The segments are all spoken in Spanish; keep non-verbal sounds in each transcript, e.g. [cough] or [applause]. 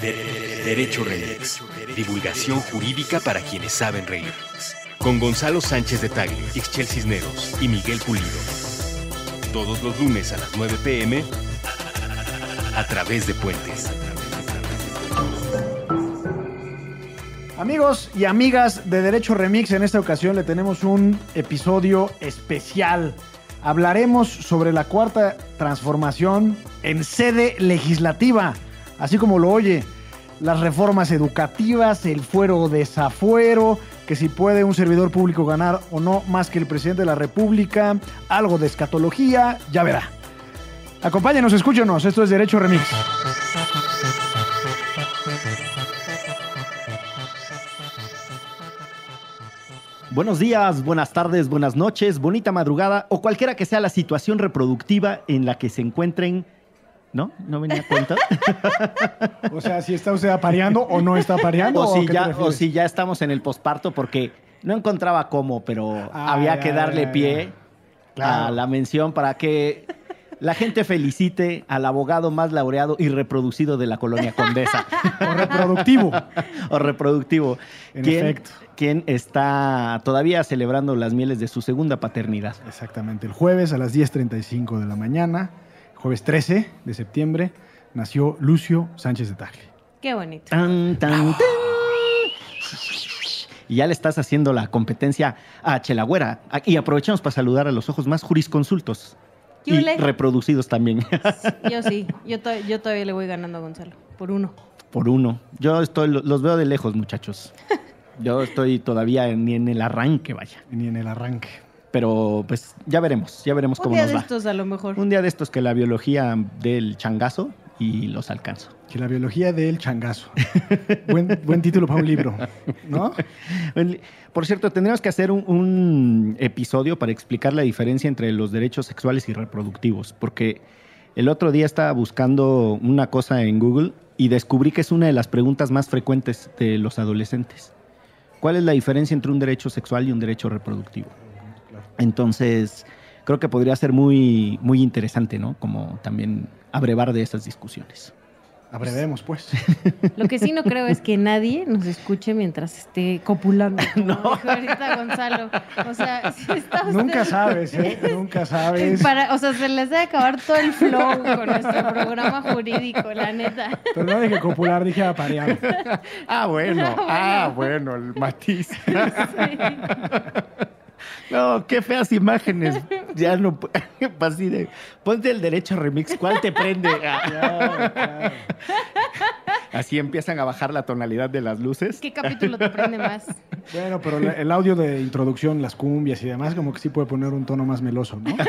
De- Derecho Remix. Divulgación jurídica para quienes saben reír. Con Gonzalo Sánchez de Tagle, Ixchel Cisneros y Miguel Pulido. Todos los lunes a las 9 pm a través de Puentes. Amigos y amigas de Derecho Remix, en esta ocasión le tenemos un episodio especial. Hablaremos sobre la cuarta transformación en sede legislativa, así como lo oye, las reformas educativas, el fuero desafuero, que si puede un servidor público ganar o no más que el presidente de la República, algo de escatología, ya verá. Acompáñenos, escúchenos, esto es Derecho Remix. Buenos días, buenas tardes, buenas noches, bonita madrugada o cualquiera que sea la situación reproductiva en la que se encuentren. ¿No? ¿No venía a cuenta? [laughs] O sea, si está usted apareando o no está apareando. o, si ya, o si ya estamos en el posparto porque no encontraba cómo, pero Ah, había ya, que darle ya, pie. Claro. a la mención para que la gente felicite al abogado más laureado y reproducido de la colonia Condesa. [laughs] O reproductivo. [laughs] o reproductivo. En quien, efecto. quien está todavía celebrando las mieles de su segunda paternidad. Exactamente. El jueves a las 10.35 de la mañana, jueves 13 de septiembre, nació Lucio Sánchez de Tagle. Qué bonito. Tan, tan, tan. Y ya le estás haciendo la competencia a Chelagüera. Y aprovechamos para saludar a los ojos más jurisconsultos. Y Yule. reproducidos también. Yo sí, yo, to- yo todavía le voy ganando a Gonzalo, por uno. Por uno. Yo estoy, los veo de lejos, muchachos. Yo estoy todavía en- ni en el arranque, vaya. Ni en el arranque. Pero pues ya veremos, ya veremos Un cómo día nos de va. estos a lo mejor. Un día de estos que la biología del changazo y los alcanzo. Que la biología del changazo. [laughs] buen, buen título para un libro, ¿no? Por cierto, tendríamos que hacer un, un episodio para explicar la diferencia entre los derechos sexuales y reproductivos, porque el otro día estaba buscando una cosa en Google y descubrí que es una de las preguntas más frecuentes de los adolescentes. ¿Cuál es la diferencia entre un derecho sexual y un derecho reproductivo? Entonces, creo que podría ser muy, muy interesante, ¿no? Como también abrevar de esas discusiones. Abrevemos, pues. Lo que sí no creo es que nadie nos escuche mientras esté copulando. Como [laughs] dijo ahorita Gonzalo. O sea, si está usted- Nunca sabes, ¿eh? [laughs] Nunca sabes. Para, o sea, se les debe acabar todo el flow con nuestro programa jurídico, la neta. Pero no dije copular, dije aparear. Ah, bueno, [laughs] ah, bueno, el matiz. Sí. No, qué feas imágenes. Ya no. [laughs] Así de. Ponte el derecho remix. ¿Cuál te prende? Ah. Claro, [laughs] claro. Así empiezan a bajar la tonalidad de las luces. ¿Qué capítulo te prende más? Bueno, pero la- el audio de introducción, las cumbias y demás, como que sí puede poner un tono más meloso, ¿no? [laughs]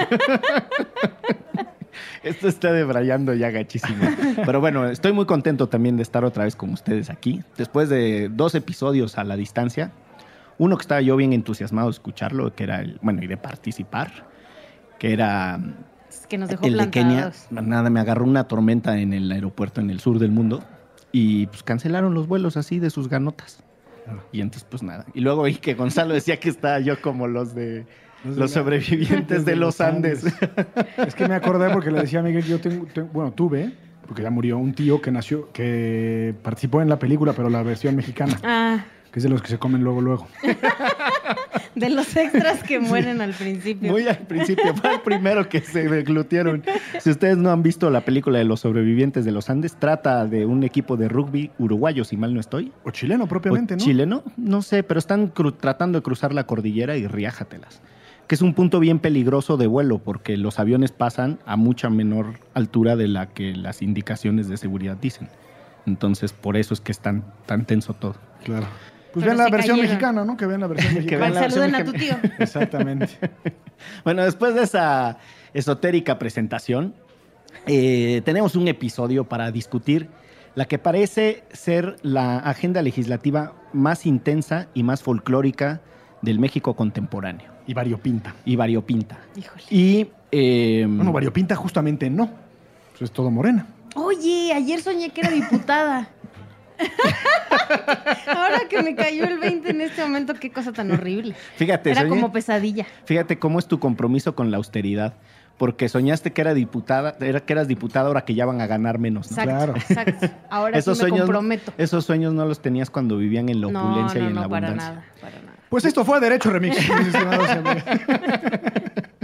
Esto está debrayando ya gachísimo. Pero bueno, estoy muy contento también de estar otra vez con ustedes aquí. Después de dos episodios a la distancia. Uno que estaba yo bien entusiasmado de escucharlo, que era el. Bueno, y de participar. Que era Es que nos dejó el de Kenia, plantados. nada, me agarró una tormenta en el aeropuerto en el sur del mundo y pues cancelaron los vuelos así de sus ganotas. Claro. Y entonces pues nada. Y luego vi que Gonzalo decía que estaba yo como los de [laughs] Los sobrevivientes [laughs] de los Andes. [laughs] Es que me acordé porque le decía a Miguel, yo tengo, tengo- bueno, tuve, porque ya murió, un tío que nació, que participó en la película, pero la versión mexicana, Ah, que es de los que se comen luego, luego. [laughs] de los extras que mueren al principio. Muy al principio, fue el primero que se deglutieron. Si ustedes no han visto la película de los sobrevivientes de los Andes, trata de un equipo de rugby uruguayo, si mal no estoy. O chileno propiamente, ¿O ¿no? chileno, no sé, pero están tratando de cruzar la cordillera y riájatelas. Que es un punto bien peligroso de vuelo porque los aviones pasan a mucha menor altura de la que las indicaciones de seguridad dicen. Entonces, por eso es que es tan, tan tenso todo. Claro. Pues vean la versión cayeron. mexicana, ¿no? Que vean la versión [laughs] Que mexicana. vean la Saluden a versión tu tío. [laughs] Exactamente. [laughs] Bueno, después de esa esotérica presentación, eh, tenemos un episodio para discutir la que parece ser la agenda legislativa más intensa y más folclórica del México contemporáneo Y variopinta. y variopinta. Híjole. Y eh, Bueno, variopinta justamente no. Eso es todo morena. Oye, ayer soñé que era diputada. [laughs] Ahora que me cayó el 20 en este momento, qué cosa tan horrible. fíjate, Era soñé- como pesadilla. fíjate cómo es tu compromiso con la austeridad. porque soñaste que era diputada, era que eras diputada ahora que ya van a ganar menos. ¿no? Exacto, Claro. exacto. Ahora Esos sí me sueños, comprometo. esos sueños no los tenías cuando vivían en la opulencia no, y en no, la para abundancia. nada, para nada. Pues esto fue Derecho Remix, mis estimados amigos.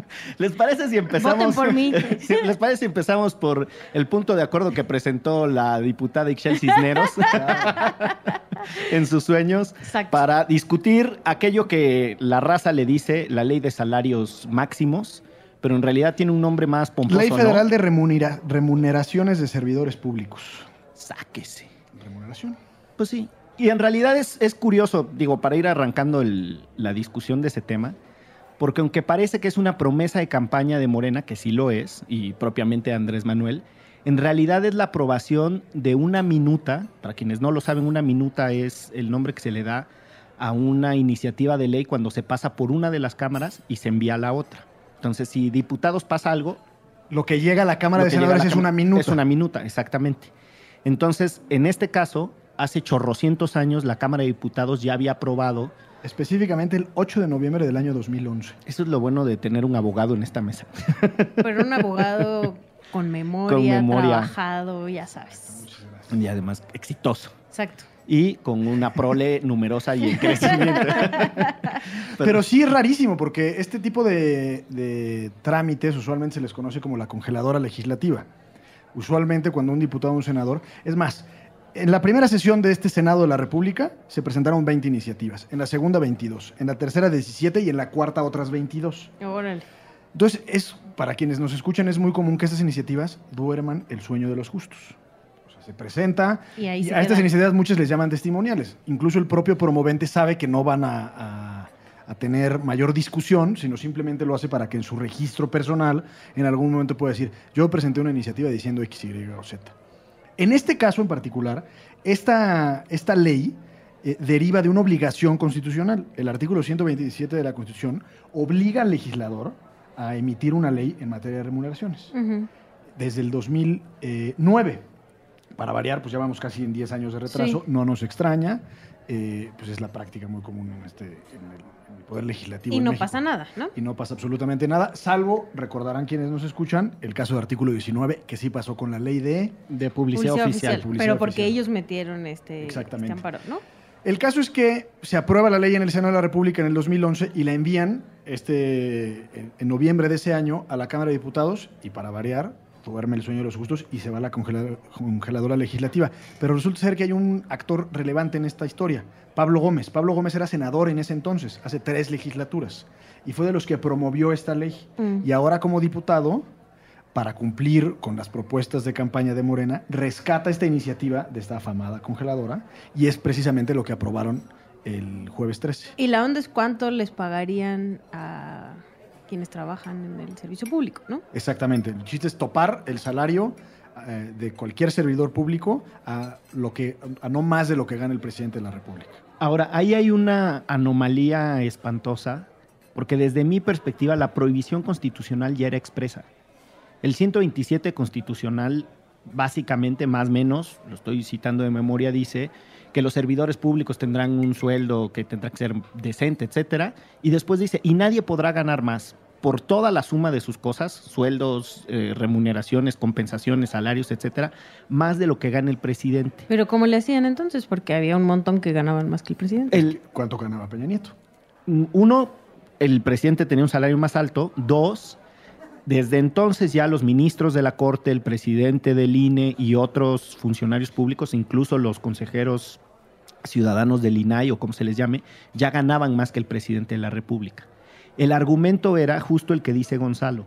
[laughs] ¿Les parece si empezamos? Voten por mí. [laughs] ¿Les parece si empezamos por el punto de acuerdo que presentó la diputada Ixchel Cisneros [laughs] en sus sueños Exacto. para discutir aquello que la raza le dice la ley de salarios máximos, pero en realidad tiene un nombre más pomposo. Ley ¿no? Federal de remunera- Remuneraciones de Servidores Públicos. Sáquese. Remuneración. Pues sí. Y en realidad es, es curioso, digo, para ir arrancando el- la discusión de ese tema, porque aunque parece que es una promesa de campaña de Morena, que sí lo es, y propiamente Andrés Manuel, en realidad es la aprobación de una minuta, para quienes no lo saben, una minuta es el nombre que se le da a una iniciativa de ley cuando se pasa por una de las cámaras y se envía a la otra. Entonces, si diputados pasa algo, Lo que llega a la Cámara de Senadores es una minuta. Es una minuta, exactamente. Entonces, en este caso, hace chorrocientos años la Cámara de Diputados ya había aprobado. Específicamente el 8 de noviembre del año 2011. Eso es lo bueno de tener un abogado en esta mesa. Pero un abogado con memoria, Con memoria. trabajado, ya sabes. Y además exitoso. Exacto. Y con una prole numerosa y en crecimiento. [laughs] Pero, sí es rarísimo porque este tipo de, de trámites usualmente se les conoce como la congeladora legislativa. Usualmente cuando un diputado o un senador... Es más, en la primera sesión de este Senado de la República se presentaron 20 iniciativas, en la segunda 22, en la tercera 17 y en la cuarta otras 22. Órale. Entonces, es, para quienes nos escuchan, es muy común que estas iniciativas duerman el sueño de los justos. O sea, se presenta Y ahí y se a estas iniciativas muchas les llaman testimoniales. Incluso el propio promovente sabe que no van a, a- a tener mayor discusión, sino simplemente lo hace para que en su registro personal en algún momento pueda decir, yo presenté una iniciativa diciendo X, Y o Z. En este caso en particular, esta, esta ley eh, deriva de una obligación constitucional. El artículo 127 de la Constitución obliga al legislador a emitir una ley en materia de remuneraciones desde el 2009. Para variar, pues ya vamos casi en 10 años de retraso, Sí. no nos extraña, eh, pues es la práctica muy común en, este, en, el, en el Poder Legislativo. Y no México. pasa nada, ¿no? Y no pasa absolutamente nada, salvo, recordarán quienes nos escuchan, el caso de artículo 19, que sí pasó con la ley de... De publicidad, Publicidad oficial. publicidad Pero porque oficial. ellos metieron este, Exactamente. este amparo, ¿no? El caso es que se aprueba la ley en el Senado de la República en el 2011 y la envían este, en, en noviembre de ese año a la Cámara de Diputados y para variar, duerme el sueño de los justos y se va a la congela- congeladora legislativa. Pero resulta ser que hay un actor relevante en esta historia, Pablo Gómez. Pablo Gómez era senador en ese entonces, hace tres legislaturas, y fue de los que promovió esta ley. Mm. Y ahora como diputado, para cumplir con las propuestas de campaña de Morena, rescata esta iniciativa de esta afamada congeladora y es precisamente lo que aprobaron el jueves 13. Y la onda es cuánto les pagarían a quienes trabajan en el servicio público, ¿no? Exactamente. El chiste es topar el salario eh, de cualquier servidor público a lo que a no más de lo que gana el presidente de la República. Ahora, ahí hay una anomalía espantosa, porque desde mi perspectiva la prohibición constitucional ya era expresa. El 127 constitucional, básicamente, más o menos, lo estoy citando de memoria, dice que los servidores públicos tendrán un sueldo que tendrá que ser decente, etcétera, y después dice, y nadie podrá ganar más por toda la suma de sus cosas, sueldos, eh, remuneraciones, compensaciones, salarios, etcétera, más de lo que gana el presidente. Pero ¿cómo le hacían entonces? Porque había un montón que ganaban más que el presidente. El, ¿Cuánto ganaba Peña Nieto? uno, el presidente tenía un salario más alto. Dos, desde entonces ya los ministros de la Corte, el presidente del INE y otros funcionarios públicos, incluso los consejeros ciudadanos del INAI o como se les llame, ya ganaban más que el presidente de la República. El argumento era justo el que dice Gonzalo,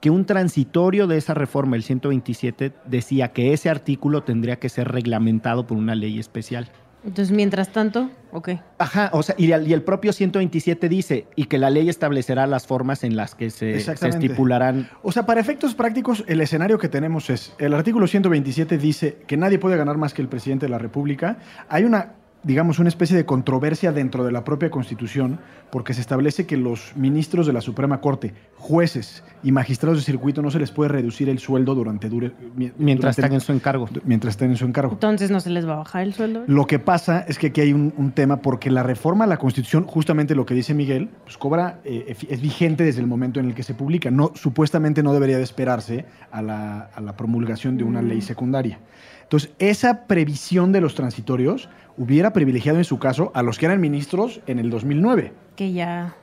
que un transitorio de esa reforma, el 127, decía que ese artículo tendría que ser reglamentado por una ley especial. Entonces, mientras tanto, ok. Ajá, o sea, y el, y el propio 127 dice, y que la ley establecerá las formas en las que se, se estipularán. O sea, para efectos prácticos, el escenario que tenemos es, el artículo 127 dice que nadie puede ganar más que el presidente de la República. Hay una digamos, una especie de controversia dentro de la propia Constitución, porque se establece que los ministros de la Suprema Corte, jueces y magistrados de circuito no se les puede reducir el sueldo durante dure, mientras están en su encargo. Mientras estén en su encargo. Entonces no se les va a bajar el sueldo. Lo que pasa es que aquí hay un, un tema porque la reforma a la Constitución, justamente lo que dice Miguel, pues cobra, eh, es vigente desde el momento en el que se publica. No, supuestamente no debería de esperarse a la, a la promulgación de una Mm. ley secundaria. Entonces, esa previsión de los transitorios hubiera privilegiado en su caso a los que eran ministros en el 2009, Que ya.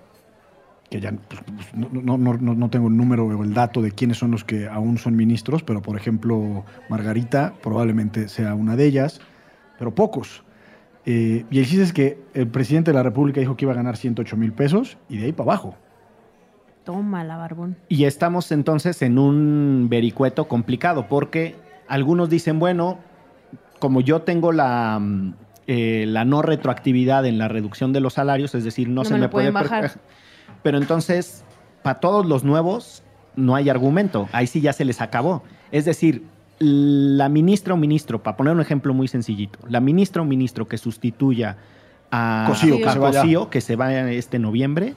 que ya pues, pues, no, no- no- no- no tengo el número o el dato de quiénes son los que aún son ministros, pero por ejemplo, Margarita probablemente sea una de ellas, pero pocos. Eh, y el chiste es que el presidente de la República dijo que iba a ganar 108 mil pesos y de ahí para abajo. Toma la barbón. Y estamos entonces en un vericueto complicado, porque algunos dicen, bueno, como yo tengo la, mm, eh, la no retroactividad en la reducción de los salarios, es decir, no, No se me puede... bajar. Pero entonces, para todos los nuevos, no hay argumento. Ahí sí ya se les acabó. Es decir, la ministra o ministro, para poner un ejemplo muy sencillito, la ministra o ministro que sustituya a Cosío, a que se vaya. Cosío, que se vaya este noviembre,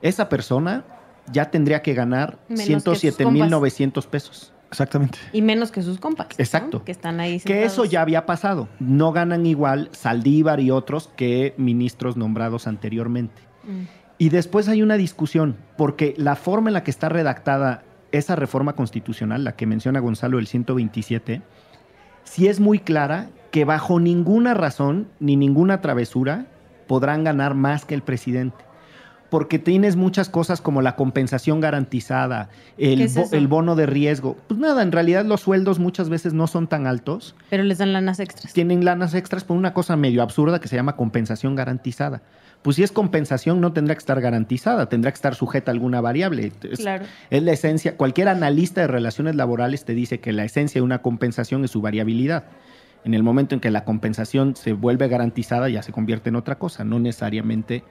esa persona ya tendría que ganar Menos que sus 107.900 pesos. Exactamente. Y menos que sus compas. ¿no? Exacto. Que están ahí. Que eso ya había pasado. No ganan igual Saldívar y otros que ministros nombrados anteriormente. Mm. Y después hay una discusión, porque la forma en la que está redactada esa reforma constitucional, la que menciona Gonzalo, el 127, sí es muy clara que bajo ninguna razón ni ninguna travesura podrán ganar más que el presidente. Porque tienes muchas cosas como la compensación garantizada, ¿Qué el, es bo- eso? el bono de riesgo. Pues nada, en realidad los sueldos muchas veces no son tan altos Pero les dan lanas extras. tienen lanas extras por una cosa medio absurda que se llama compensación garantizada. Pues si es compensación no tendrá que estar garantizada, tendrá que estar sujeta a alguna variable. Es, Claro. es la esencia, cualquier analista de relaciones laborales te dice que la esencia de una compensación es su variabilidad. En el momento en que la compensación se vuelve garantizada ya se convierte en otra cosa, no necesariamente...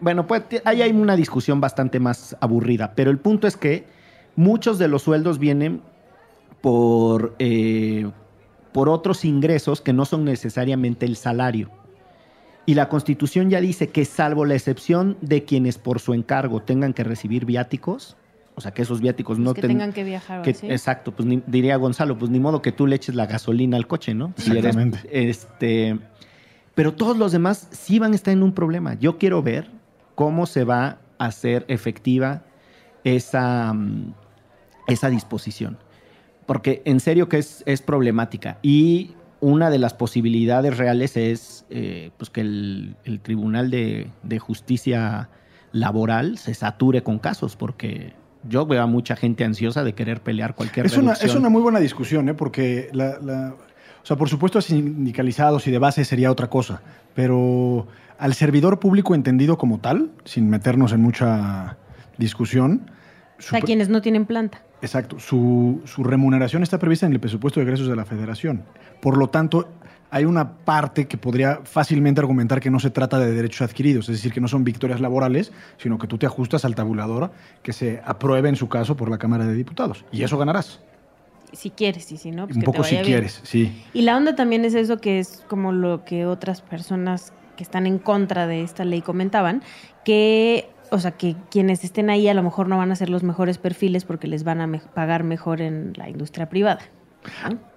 Bueno, pues ahí hay una discusión bastante más aburrida, pero el punto es que muchos de los sueldos vienen por, eh, por otros ingresos que no son necesariamente el salario. Y la Constitución ya dice que salvo la excepción de quienes por su encargo tengan que recibir viáticos, o sea, que esos viáticos no que ten- tengan que viajar. que- así. Exacto, pues ni- diría Gonzalo, pues ni modo que tú le eches la gasolina al coche, ¿no? Si eres- Exactamente. este, pero todos los demás sí van a estar en un problema. Yo quiero ver cómo se va a hacer efectiva esa, mm, esa disposición. Porque en serio que es, es problemática. Y una de las posibilidades reales es eh, pues que el, el Tribunal de, de Justicia Laboral se sature con casos, porque yo veo a mucha gente ansiosa de querer pelear cualquier Es una, es una muy buena discusión, ¿eh? porque la, la- o sea, por supuesto, sindicalizados y de base sería otra cosa, pero al servidor público entendido como tal, sin meternos en mucha discusión, O su sea, pre- quienes no tienen planta. exacto, su, su remuneración está prevista en el presupuesto de egresos de la federación. Por lo tanto, hay una parte que podría fácilmente argumentar que no se trata de derechos adquiridos, es decir, que no son victorias laborales, sino que tú te ajustas al tabulador que se apruebe en su caso por la Cámara de Diputados. Y eso ganarás. Si quieres y si no, pues Un que poco te si bien. quieres, sí. Y la onda también es eso que es como lo que otras personas que están en contra de esta ley comentaban, que, o sea, que quienes estén ahí a lo mejor no van a ser los mejores perfiles porque les van a me- pagar mejor en la industria privada.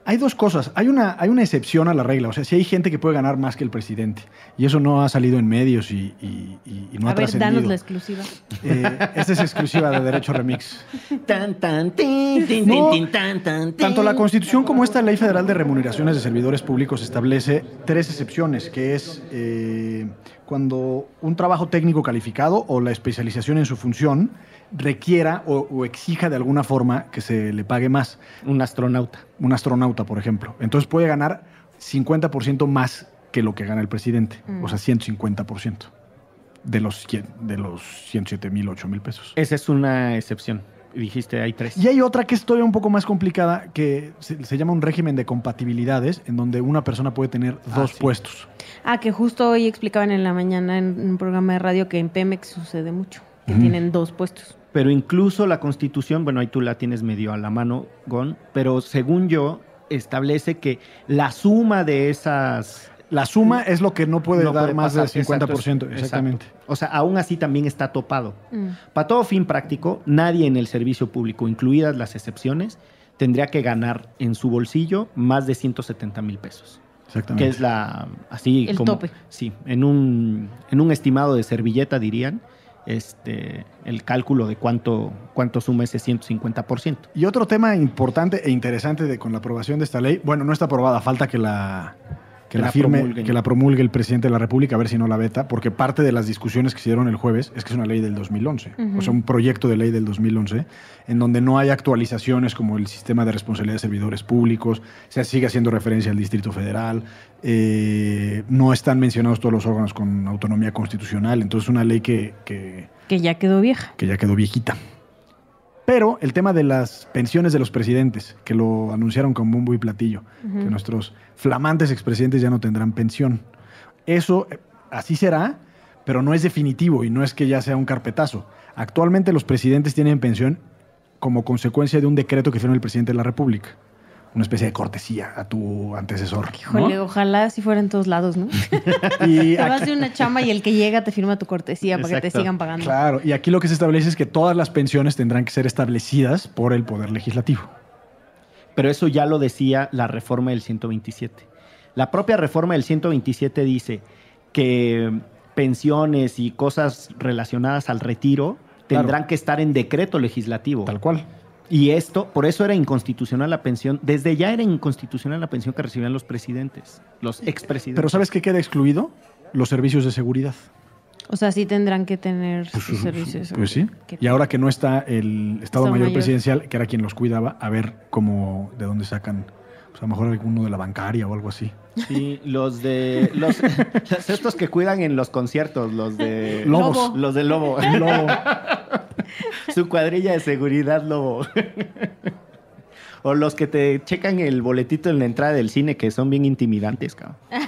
Hay dos cosas. Hay una, hay una excepción a la regla. O sea, si hay gente que puede ganar más que el presidente. Y eso no ha salido en medios y, y- y- y no a ha ver, danos trascendido. la exclusiva. Eh, esta es exclusiva de Derecho Remix. Tan, tan, tin, tin, No, tin, tin, tan, tan, Tanto la. Constitución como esta Ley Federal de Remuneraciones de Servidores Públicos establece tres excepciones, que es eh, cuando un trabajo técnico calificado o la especialización en su función requiera o, o exija de alguna forma que se le pague más. Un astronauta. Un astronauta, por ejemplo. Entonces puede ganar 50% más que lo que gana el presidente, Mm. o sea, 150% de los, de los 107 mil, 8 mil pesos. Esa es una excepción. Dijiste, hay tres. Y hay otra que es todavía un poco más complicada, que se, se llama un régimen de compatibilidades, en donde una persona puede tener Ah, dos sí. puestos. Ah, que justo hoy explicaban en la mañana en un programa de radio que en Pemex sucede mucho, que tienen dos puestos. Pero incluso la Constitución, bueno, ahí tú la tienes medio a la mano, Gon, pero según yo, establece que la suma de esas La suma es lo que no puede no dar puede más del 50%. Exacto, exactamente. exacto. O sea, aún así también está topado. Mm. Para todo fin práctico, nadie en el servicio público, incluidas las excepciones, tendría que ganar en su bolsillo más de 170 mil pesos. Exactamente. Que es la así El como tope. sí, en un en un estimado de servilleta dirían, este el cálculo de cuánto cuánto suma ese 150%. Y otro tema importante e interesante de, con la aprobación de esta ley, bueno, no está aprobada, falta que la, que Que la firme, promulguen. que la promulgue el presidente de la República, a ver si no la veta, porque parte de las discusiones que se dieron el jueves es que es una ley del 2011, Ujú. o sea, un proyecto de ley del 2011, en donde no hay actualizaciones como el sistema de responsabilidad de servidores públicos, se sigue haciendo referencia al Distrito Federal, eh, no están mencionados todos los órganos con autonomía constitucional, entonces una ley que- que Que ya quedó vieja. que ya quedó viejita. Pero el tema de las pensiones de los presidentes, que lo anunciaron con bombo y platillo, que nuestros flamantes expresidentes ya no tendrán pensión. Eso eh, así será, pero no es definitivo y no es que ya sea un carpetazo. Actualmente los presidentes tienen pensión como consecuencia de un decreto que firma el presidente de la República. Una especie de cortesía a tu antecesor. ¿no? Híjole, ojalá si fuera en todos lados, ¿no? [laughs] Y Te vas de una chamba y el que llega te firma tu cortesía para que te sigan pagando. Claro, y aquí lo que se establece es que todas las pensiones tendrán que ser establecidas por el Poder Legislativo. Pero eso ya lo decía la reforma del 127. La propia reforma del 127 dice que pensiones y cosas relacionadas al retiro Claro. tendrán que estar en decreto legislativo. Tal cual. Y esto, por eso era inconstitucional la pensión, desde ya era inconstitucional la pensión que recibían los presidentes, los expresidentes. Pero ¿sabes qué queda excluido? Los servicios de seguridad. O sea, sí tendrán que tener Pues, sus servicios. Pues sí. Qué Y ahora que no está el Estado Estado Mayor, Mayor. Presidencial, que era quien los cuidaba, a ver cómo, de dónde sacan, pues a lo mejor alguno de la bancaria o algo así. Sí, los de los, [laughs] los estos que cuidan en los conciertos, los de Lobos. Lobo. los de lobo. Lobo. [laughs] Su cuadrilla de seguridad lobo. O los que te checan el boletito en la entrada del cine, que son bien intimidantes, cabrón. [laughs]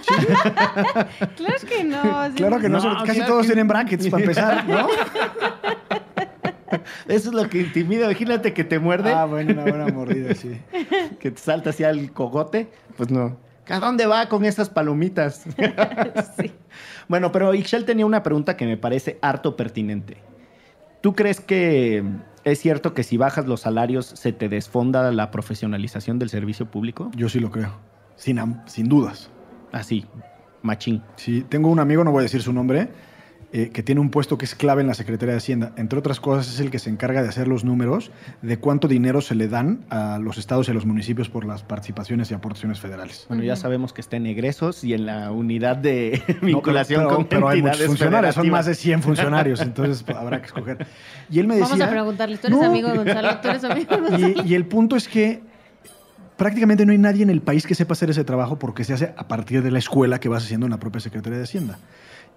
Claro que no. sí. Claro que no, No, casi claro todos que- tienen brackets para empezar, ¿no? [laughs] Eso es lo que intimida. Imagínate que te muerde, Ah, bueno, una buena mordida, sí. [laughs] que te salta hacia el cogote. Pues no. ¿A dónde va con esas palomitas? Sí. Bueno, pero Ixchel tenía una pregunta que me parece harto pertinente. ¿Tú crees que es cierto que si bajas los salarios se te desfonda la profesionalización del servicio público? Yo sí lo creo. Sin, dudas. Así, machín. Sí, tengo un amigo, no voy a decir su nombre, eh, que tiene un puesto que es clave en la Secretaría de Hacienda. Entre otras cosas, es el que se encarga de hacer los números de cuánto dinero se le dan a los estados y a los municipios por las participaciones y aportaciones federales. Bueno, ya sabemos que está en egresos y en la unidad de No, pero- [laughs] vinculación pero, con pero hay muchos funcionarios, son más de 100 funcionarios, [laughs] entonces pues, habrá que escoger. Y él me decía... Vamos a preguntarle. ¿Tú eres No. amigo de Gonzalo? ¿Tú eres amigo de Gonzalo? Y, y el punto es que prácticamente no hay nadie en el país que sepa hacer ese trabajo porque se hace a partir de la escuela que vas haciendo en la propia Secretaría de Hacienda.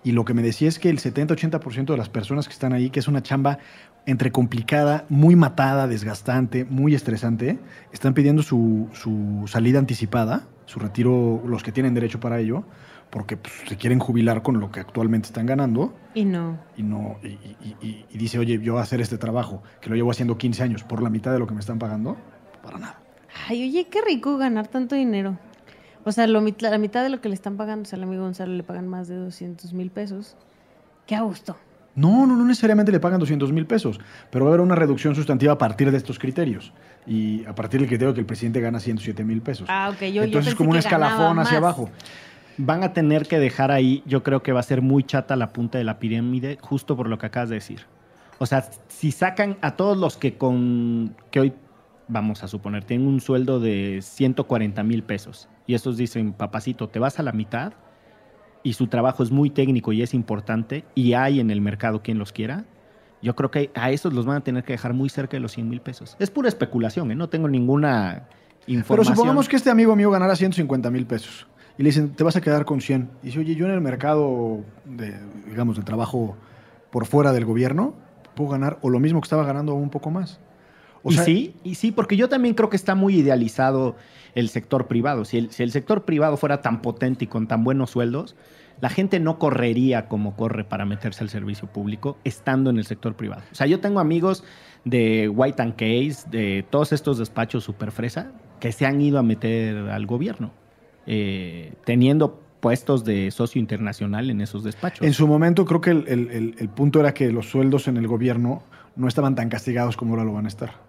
Y lo que me decía es que el 70-80% de las personas que están ahí, que es una chamba entre complicada, muy matada, desgastante, muy estresante, están pidiendo su, su salida anticipada, su retiro, los que tienen derecho para ello, porque pues, se quieren jubilar con lo que actualmente están ganando Y no. y no y, y- y- y dice, oye, yo voy a hacer este trabajo que lo llevo haciendo 15 años por la mitad de lo que me están pagando, para nada. Ay, oye, qué rico ganar tanto dinero. O sea, lo la mitad de lo que le están pagando, o sea, al amigo Gonzalo le pagan más de 200 mil pesos. Qué a gusto. No, no, no necesariamente le pagan 200 mil pesos, pero va a haber una reducción sustantiva a partir de estos criterios. Y a partir del criterio que el presidente gana 107 mil pesos. Ah, ok. Yo, yo Entonces es pensé como un que escalafón hacia más. abajo. Van a tener que dejar ahí, yo creo que va a ser muy chata la punta de la pirámide, justo por lo que acabas de decir. O sea, si sacan a todos los que con que hoy, vamos a suponer, tienen un sueldo de 140 mil pesos, y esos dicen, papacito, te vas a la mitad, y su trabajo es muy técnico y es importante, y hay en el mercado quien los quiera, yo creo que a esos los van a tener que dejar muy cerca de los 100 mil pesos. Es pura especulación, ¿eh? no tengo ninguna Pero información. supongamos que este amigo mío ganara 150 mil pesos. Y le dicen, te vas a quedar con 100. Y dice, oye, yo en el mercado, de, digamos, de trabajo por fuera del gobierno, puedo ganar o lo mismo que estaba ganando o un poco más. O y sea, sí, y sí, porque yo también creo que está muy idealizado el sector privado. Si el, si el sector privado fuera tan potente y con tan buenos sueldos, la gente no correría como corre para meterse al servicio público estando en el sector privado. O sea, yo tengo amigos de White and Case, de todos estos despachos super fresa, que se han ido a meter al gobierno, eh, teniendo puestos de socio internacional en esos despachos. En su momento creo que el, el- el- el punto era que los sueldos en el gobierno no estaban tan castigados como ahora lo van a estar.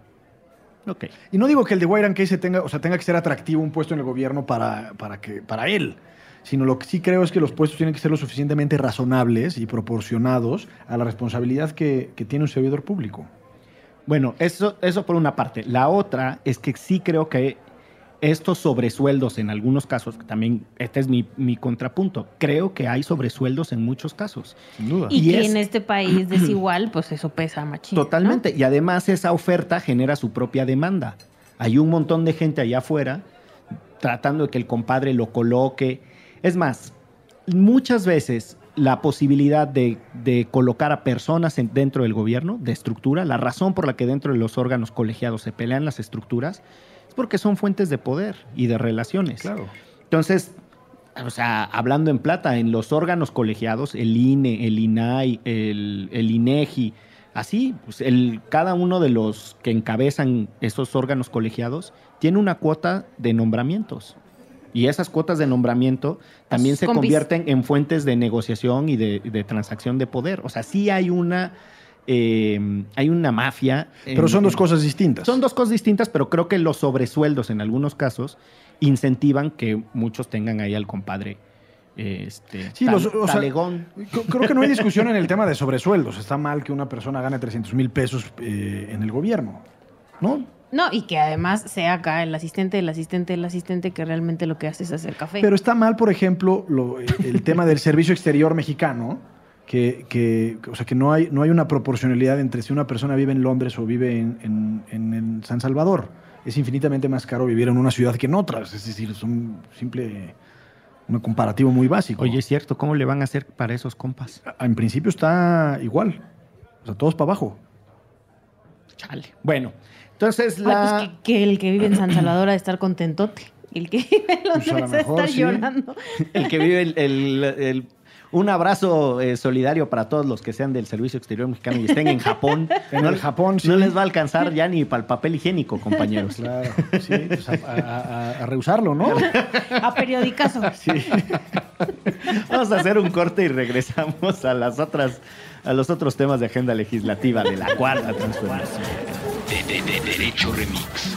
Y no digo que el de Wayne Casey tenga, o sea, tenga que ser atractivo un puesto en el gobierno para, para, que, para él, sino lo que sí creo es que los puestos tienen que ser lo suficientemente razonables y proporcionados a la responsabilidad que, que tiene un servidor público. Bueno, eso, eso por una parte. La otra es que sí creo que estos sobresueldos en algunos casos, también este es mi, mi contrapunto, creo que hay sobresueldos en muchos casos. Sin duda. Y, Y que es- en este país [clears throat] desigual, pues eso pesa machín. ¿no? Totalmente. Y además esa oferta genera su propia demanda. Hay un montón de gente allá afuera tratando de que el compadre lo coloque. Es más, muchas veces la posibilidad de, de colocar a personas en- dentro del gobierno, de estructura, la razón por la que dentro de los órganos colegiados se pelean las estructuras, es porque son fuentes de poder y de relaciones. Claro. Entonces, o sea, hablando en plata, en los órganos colegiados, el INE, el INAI, el, el INEGI, así, pues el, cada uno de los que encabezan esos órganos colegiados tiene una cuota de nombramientos. Y esas cuotas de nombramiento también Sus se compis. convierten en fuentes de negociación y de, de transacción de poder. O sea, sí hay una, eh, hay una mafia. en- Pero son dos en- cosas distintas. son dos cosas distintas, pero creo que los sobresueldos en algunos casos incentivan que muchos tengan ahí al compadre este, Sí, tal- los- o sea, talegón. C- Creo que no hay discusión en el [laughs] tema de sobresueldos. Está mal que una persona gane 300 mil pesos eh, en el gobierno. ¿No? No, y que además sea acá el asistente, el asistente, el asistente que realmente lo que hace es hacer café. Pero está mal, por ejemplo, lo- el tema del servicio exterior mexicano, que, que- o sea, que no hay, no hay una proporcionalidad entre si una persona vive en Londres o vive en, en- en- en San Salvador. Es infinitamente más caro vivir en una ciudad que en otras. Es decir, es un simple un comparativo muy básico. Oye, es cierto, ¿cómo le van a hacer para esos compas? en principio está igual. O sea, todos para abajo. Chale. Bueno, entonces Ay, la... pues que, que el que vive en San Salvador ha de estar contentote. El que vive en Pues a lo Londres ha de mejor estar sí. llorando. el que vive el, el- el- un abrazo eh, solidario para todos los que sean del Servicio Exterior Mexicano y estén en Japón. En el Japón, sí. No les va a alcanzar ya ni para el papel higiénico, compañeros. Claro, sí, pues a, a- a- a rehusarlo, ¿no? A periodicazo. Vamos a hacer un corte y regresamos a las otras, a los otros temas de agenda legislativa de la cuarta transformación. De, de- de- derecho remix.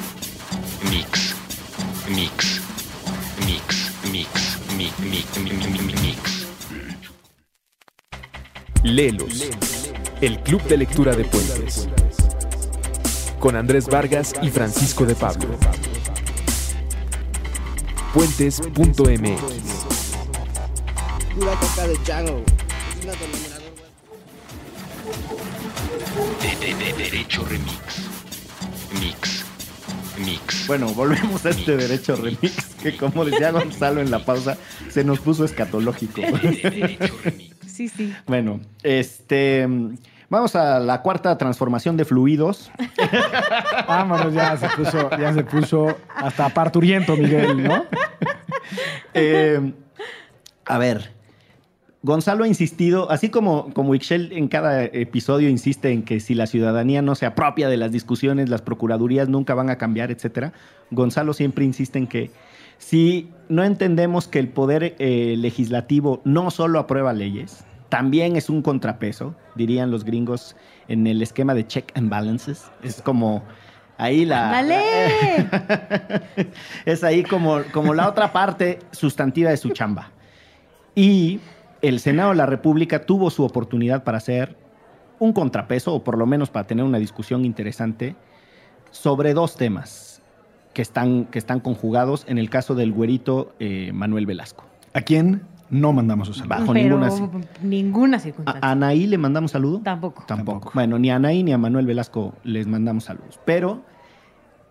Mix. Mix. Mix. Mix. Mi, mi, mi, mi, mi, mi- mix. Lelos, el club de lectura de Puentes. Con Andrés Vargas y Francisco de Pablo. Puentes.mx. Derecho remix. Mix. Mix. Bueno, volvemos a este derecho remix que como decía Gonzalo en la pausa, se nos puso escatológico. De derecho remix. Sí, sí. Bueno, este... Vamos a la cuarta transformación de fluidos. [laughs] Vámonos, ya se puso, ya se puso hasta parturiento, Miguel, ¿no? Eh, a ver, Gonzalo ha insistido, así como, como Ixchel en cada episodio insiste en que si la ciudadanía no se apropia de las discusiones, las procuradurías nunca van a cambiar, etcétera. Gonzalo siempre insiste en que si no entendemos que el poder eh, legislativo no solo aprueba leyes, también es un contrapeso, dirían los gringos en el esquema de check and balances. Es como ahí la... ¡Dale! [laughs] es ahí como, como la otra parte sustantiva de su chamba. Y el Senado de la República tuvo su oportunidad para hacer un contrapeso, o por lo menos para tener una discusión interesante, sobre dos temas que están, que están conjugados en el caso del güerito eh, Manuel Velasco. ¿A quién no mandamos a saludar? Bajo Pero ninguna... ninguna ¿A circunstancia. a Anaí le mandamos saludo? Tampoco. Tampoco. Tampoco. Bueno, ni a Anaí ni a Manuel Velasco les mandamos saludos. Pero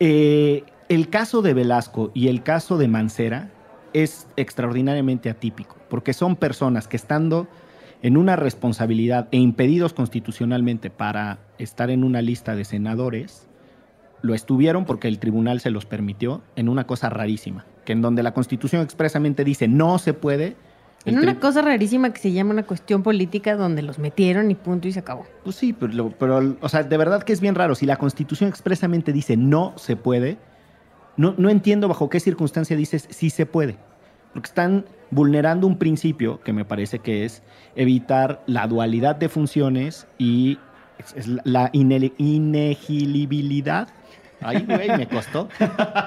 eh, el caso de Velasco y el caso de Mancera es extraordinariamente atípico, porque son personas que estando en una responsabilidad e impedidos constitucionalmente para estar en una lista de senadores, lo estuvieron porque el tribunal se los permitió en una cosa rarísima, que en donde la constitución expresamente dice no se puede. En una cosa rarísima que se llama una cuestión política donde los metieron y punto y se acabó. Pues sí, pero, pero, o sea, de verdad que es bien raro. Si la Constitución expresamente dice no se puede, no, no entiendo bajo qué circunstancia dices sí se puede. Porque están vulnerando un principio que me parece que es evitar la dualidad de funciones y la inele- inelegibilidad. Ay, güey, me costó.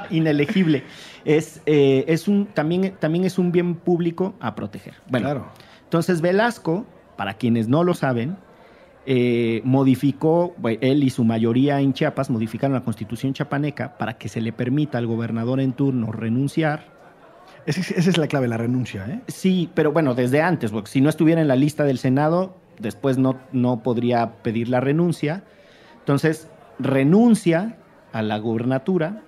Inelegible. Es, eh, es un, también, también es un bien público a proteger. Bueno, claro. entonces Velasco, para quienes no lo saben, eh, modificó, él y su mayoría en Chiapas modificaron la constitución chapaneca para que se le permita al gobernador en turno renunciar. Esa es, esa es la clave, la renuncia, ¿eh? Sí, pero bueno, desde antes, porque si no estuviera en la lista del Senado, después no, no podría pedir la renuncia. Entonces, renuncia a la gubernatura,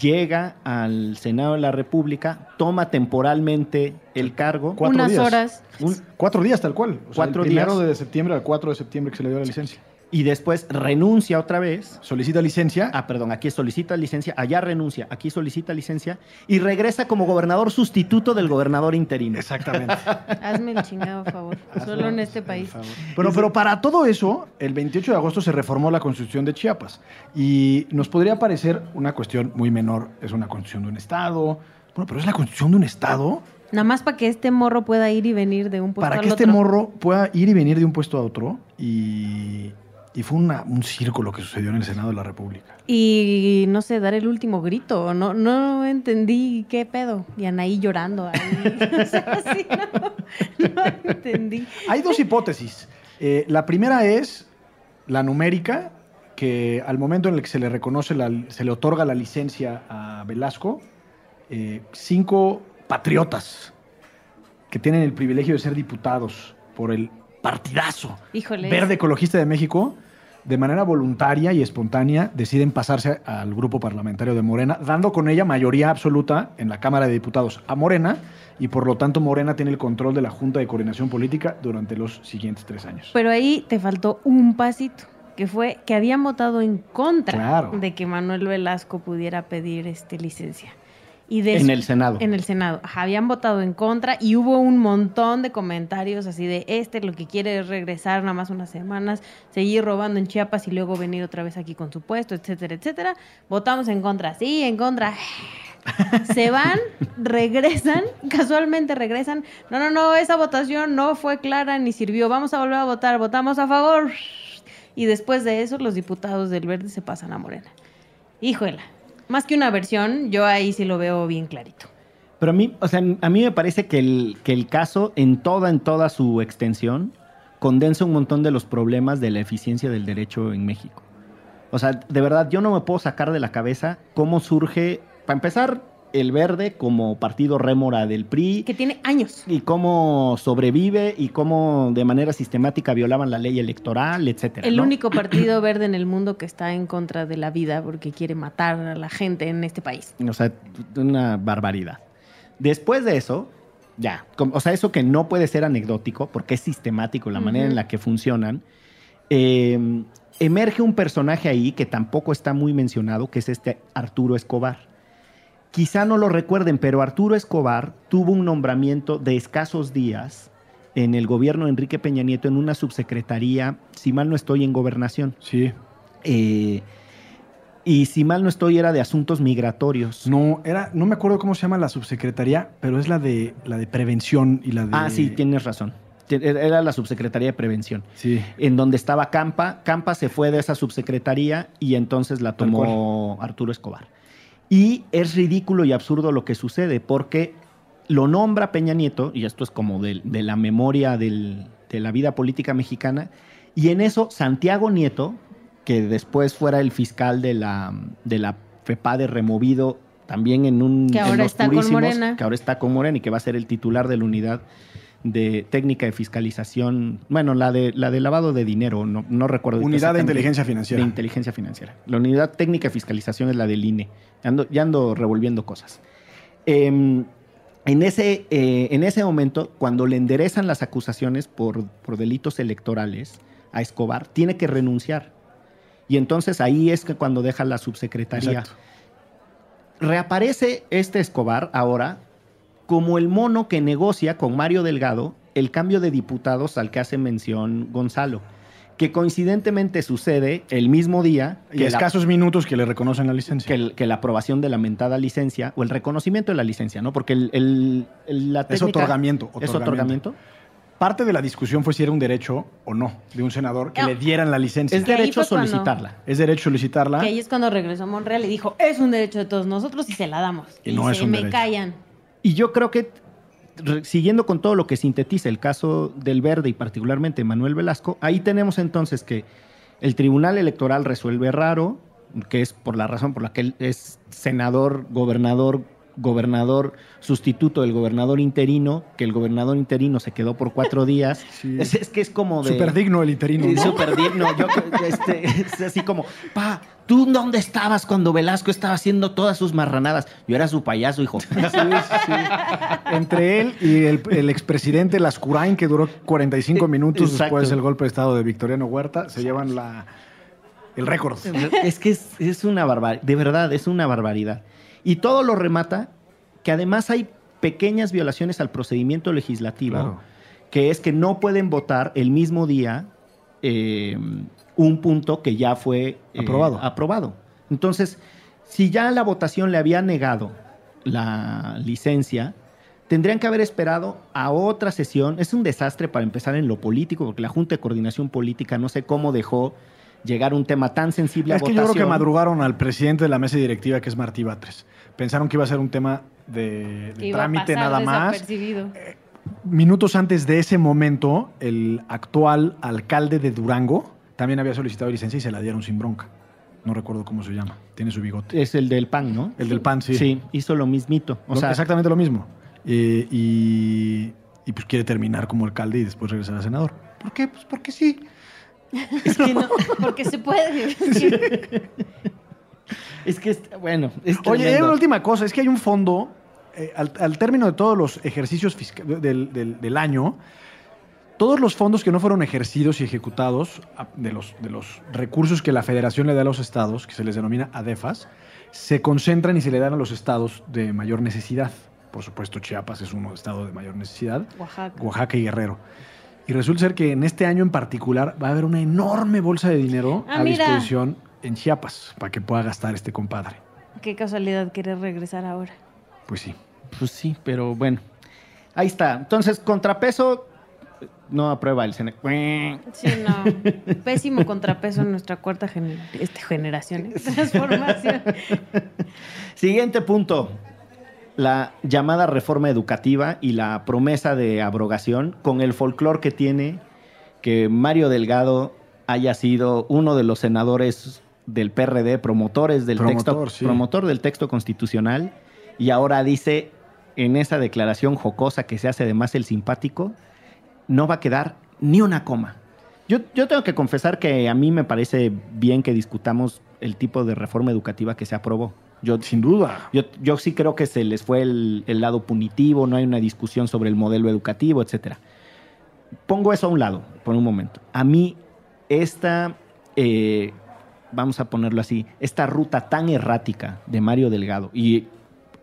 llega al Senado de la República, toma temporalmente el cargo. Cuatro Unas días. horas. Un- Cuatro días tal cual. O sea, Cuatro el primero días. de septiembre al 4 de septiembre que se le dio la licencia. Y después renuncia otra vez. Solicita licencia. Ah, perdón, aquí solicita licencia, allá renuncia, aquí solicita licencia y regresa como gobernador sustituto del gobernador interino. Exactamente. [laughs] Hazme el chingado favor. Solo en este país. Bueno, pero para todo eso, el 28 de agosto se reformó la constitución de Chiapas. Y nos podría parecer una cuestión muy menor. Es una constitución de un estado. Bueno, pero es la constitución de un estado Nada más para que este morro pueda ir y venir de un puesto para al que este otro. morro pueda ir y venir de un puesto a otro. Y, y fue una- un circo lo que sucedió en el Senado de la República. Y no sé, dar el último grito. No, no entendí qué pedo. Y Anaí llorando ahí. [laughs] o sea, sí, no, no entendí. Hay dos hipótesis. Eh, la primera es la numérica, que al momento en el que se le reconoce, la- se le otorga la licencia a Velasco, eh, cinco patriotas que tienen el privilegio de ser diputados por el partidazo Híjole. Verde Ecologista de México, de manera voluntaria y espontánea, deciden pasarse al grupo parlamentario de Morena, dando con ella mayoría absoluta en la Cámara de Diputados a Morena, y por lo tanto Morena tiene el control de la Junta de Coordinación Política durante los siguientes tres años. Pero ahí te faltó un pasito, que fue que habían votado en contra Claro. de que Manuel Velasco pudiera pedir este licencia. Y En el Senado. En el Senado. Ajá, habían votado en contra y hubo un montón de comentarios así de este lo que quiere es regresar nada más unas semanas, seguir robando en Chiapas y luego venir otra vez aquí con su puesto, etcétera, etcétera. Votamos en contra, sí, en contra. [laughs] Se van, regresan, casualmente regresan. No, no, no, esa votación no fue clara ni sirvió. Vamos a volver a votar, votamos a favor. Y después de eso, los diputados del Verde se pasan a Morena. Híjola. Más que una versión, yo ahí sí lo veo bien clarito. Pero a mí, o sea, a mí me parece que el, que el caso, en toda, en toda su extensión, condensa un montón de los problemas de la eficiencia del derecho en México. O sea, de verdad, yo no me puedo sacar de la cabeza cómo surge, para empezar, el verde como partido rémora del PRI. Que tiene años. y cómo sobrevive y cómo de manera sistemática violaban la ley electoral, etcétera. El ¿no? único partido [clears throat] verde en el mundo que está en contra de la vida porque quiere matar a la gente en este país. O sea, una barbaridad. Después de eso, ya, o sea, eso que no puede ser anecdótico porque es sistemático la manera en la que funcionan, eh, emerge un personaje ahí que tampoco está muy mencionado, que es este Arturo Escobar. Quizá no lo recuerden, pero Arturo Escobar tuvo un nombramiento de escasos días en el gobierno de Enrique Peña Nieto en una subsecretaría, si mal no estoy, en gobernación. Sí. Eh, y si mal no estoy, era de asuntos migratorios. No, era, no me acuerdo cómo se llama la subsecretaría, pero es la de la de prevención y la de. Ah, sí, tienes razón. Era la subsecretaría de prevención, Sí. en donde estaba Campa. Campa se fue de esa subsecretaría y entonces la tomó Arturo Escobar. Y es ridículo y absurdo lo que sucede porque lo nombra Peña Nieto, y esto es como de, de la memoria del- de la vida política mexicana, y en eso Santiago Nieto, que después fuera el fiscal de la, de la FEPADE removido también en un... Que en ahora los está con Morena. Que ahora está con Morena y que va a ser el titular de la unidad de técnica de fiscalización, bueno, la de, la de lavado de dinero, no, no recuerdo. Unidad de inteligencia financiera. De inteligencia financiera. La unidad técnica de fiscalización es la del INE. Ando, ya ando revolviendo cosas. Em, en, ese, eh, en ese momento, cuando le enderezan las acusaciones por, por delitos electorales a Escobar, tiene que renunciar. Y entonces ahí es que cuando deja la subsecretaría. Exacto. Reaparece este Escobar ahora como el mono que negocia con Mario Delgado el cambio de diputados al que hace mención Gonzalo, que coincidentemente sucede el mismo día Y que la, escasos minutos que le reconocen la licencia. que, el- que la aprobación de la mentada licencia o el reconocimiento de la licencia, ¿no? Porque el, el- el- la es técnica- otorgamiento, ¿Es otorgamiento? Parte de la discusión fue si era un derecho o no de un senador que No. le dieran la licencia. Es derecho cuando- solicitarla. Es derecho solicitarla. Que ahí es cuando regresó a Monreal y dijo, es un derecho de todos nosotros y se la damos. Y Y, no es se un me derecho. callan. Y yo creo que, siguiendo con todo lo que sintetiza el caso del Verde y particularmente Manuel Velasco, ahí tenemos entonces que el Tribunal Electoral resuelve raro, que es por la razón por la que él es senador, gobernador, gobernador sustituto del gobernador interino, que el gobernador interino se quedó por cuatro [laughs] días. Sí. [laughs] Es, es que es como de... Súper digno el interino. Sí, ¿no? Súper digno. Yo, [laughs] este, es así como, pa, ¿tú dónde estabas cuando Velasco estaba haciendo todas sus marranadas? Yo era su payaso, hijo. Sí, sí, sí. Entre él y el, el expresidente Lascurain, que duró 45 minutos Exacto. después del golpe de Estado de Victoriano Huerta, se llevan la, el récord. Es que es, es una barbaridad, de verdad, es una barbaridad. Y todo lo remata que además hay pequeñas violaciones al procedimiento legislativo, Claro. que es que no pueden votar el mismo día eh, un punto que ya fue eh, Aprobado. aprobado. Entonces, si ya la votación le había negado la licencia, tendrían que haber esperado a otra sesión. Es un desastre para empezar en lo político, porque la Junta de Coordinación Política no sé cómo dejó llegar un tema tan sensible Es a que yo votación. creo que madrugaron al presidente de la mesa directiva, que es Martí Batres. Pensaron que iba a ser un tema de, trámite nada más. Minutos antes de ese momento, el actual alcalde de Durango también había solicitado licencia y se la dieron sin bronca. No recuerdo cómo se llama. Tiene su bigote. Es el del PAN, ¿no? El del PAN, sí. Sí, hizo lo mismito. O Lo- sea, exactamente lo mismo. Eh, y, y, pues quiere terminar como alcalde y después regresar a senador. ¿Por qué? Pues porque sí. [laughs] es que no- Porque se puede. [laughs] es que, es- bueno, es Oye, hay una última cosa, es que hay un fondo, eh, al, al término de todos los ejercicios del, del- del año, todos los fondos que no fueron ejercidos y ejecutados, de los, de los recursos que la federación le da a los estados, que se les denomina ADEFAS, se concentran y se le dan a los estados de mayor necesidad. Por supuesto, Chiapas es uno de estado de mayor necesidad. Oaxaca. Oaxaca y Guerrero. Y resulta ser que en este año en particular va a haber una enorme bolsa de dinero Ah, a mira. disposición en Chiapas para que pueda gastar este compadre. Qué casualidad querer regresar ahora. Pues sí. Pues sí, pero bueno. Ahí está. Entonces, contrapeso no aprueba el Senec. Sí, no. [laughs] Pésimo contrapeso en nuestra cuarta gener- este, generación. ¿eh? Transformación. [laughs] Siguiente punto. La llamada reforma educativa y la promesa de abrogación con el folclore que tiene que Mario Delgado haya sido uno de los senadores del PRD, promotores del Promotor, texto, sí. promotor del texto constitucional, y ahora dice en esa declaración jocosa que se hace de más el simpático, no va a quedar ni una coma. Yo, yo tengo que confesar que a mí me parece bien que discutamos el tipo de reforma educativa que se aprobó. Yo, Sin duda. yo, yo sí creo que se les fue el, el lado punitivo, no hay una discusión sobre el modelo educativo, etcétera. Pongo eso a un lado por un momento. A mí, esta, eh, vamos a ponerlo así, esta ruta tan errática de Mario Delgado, y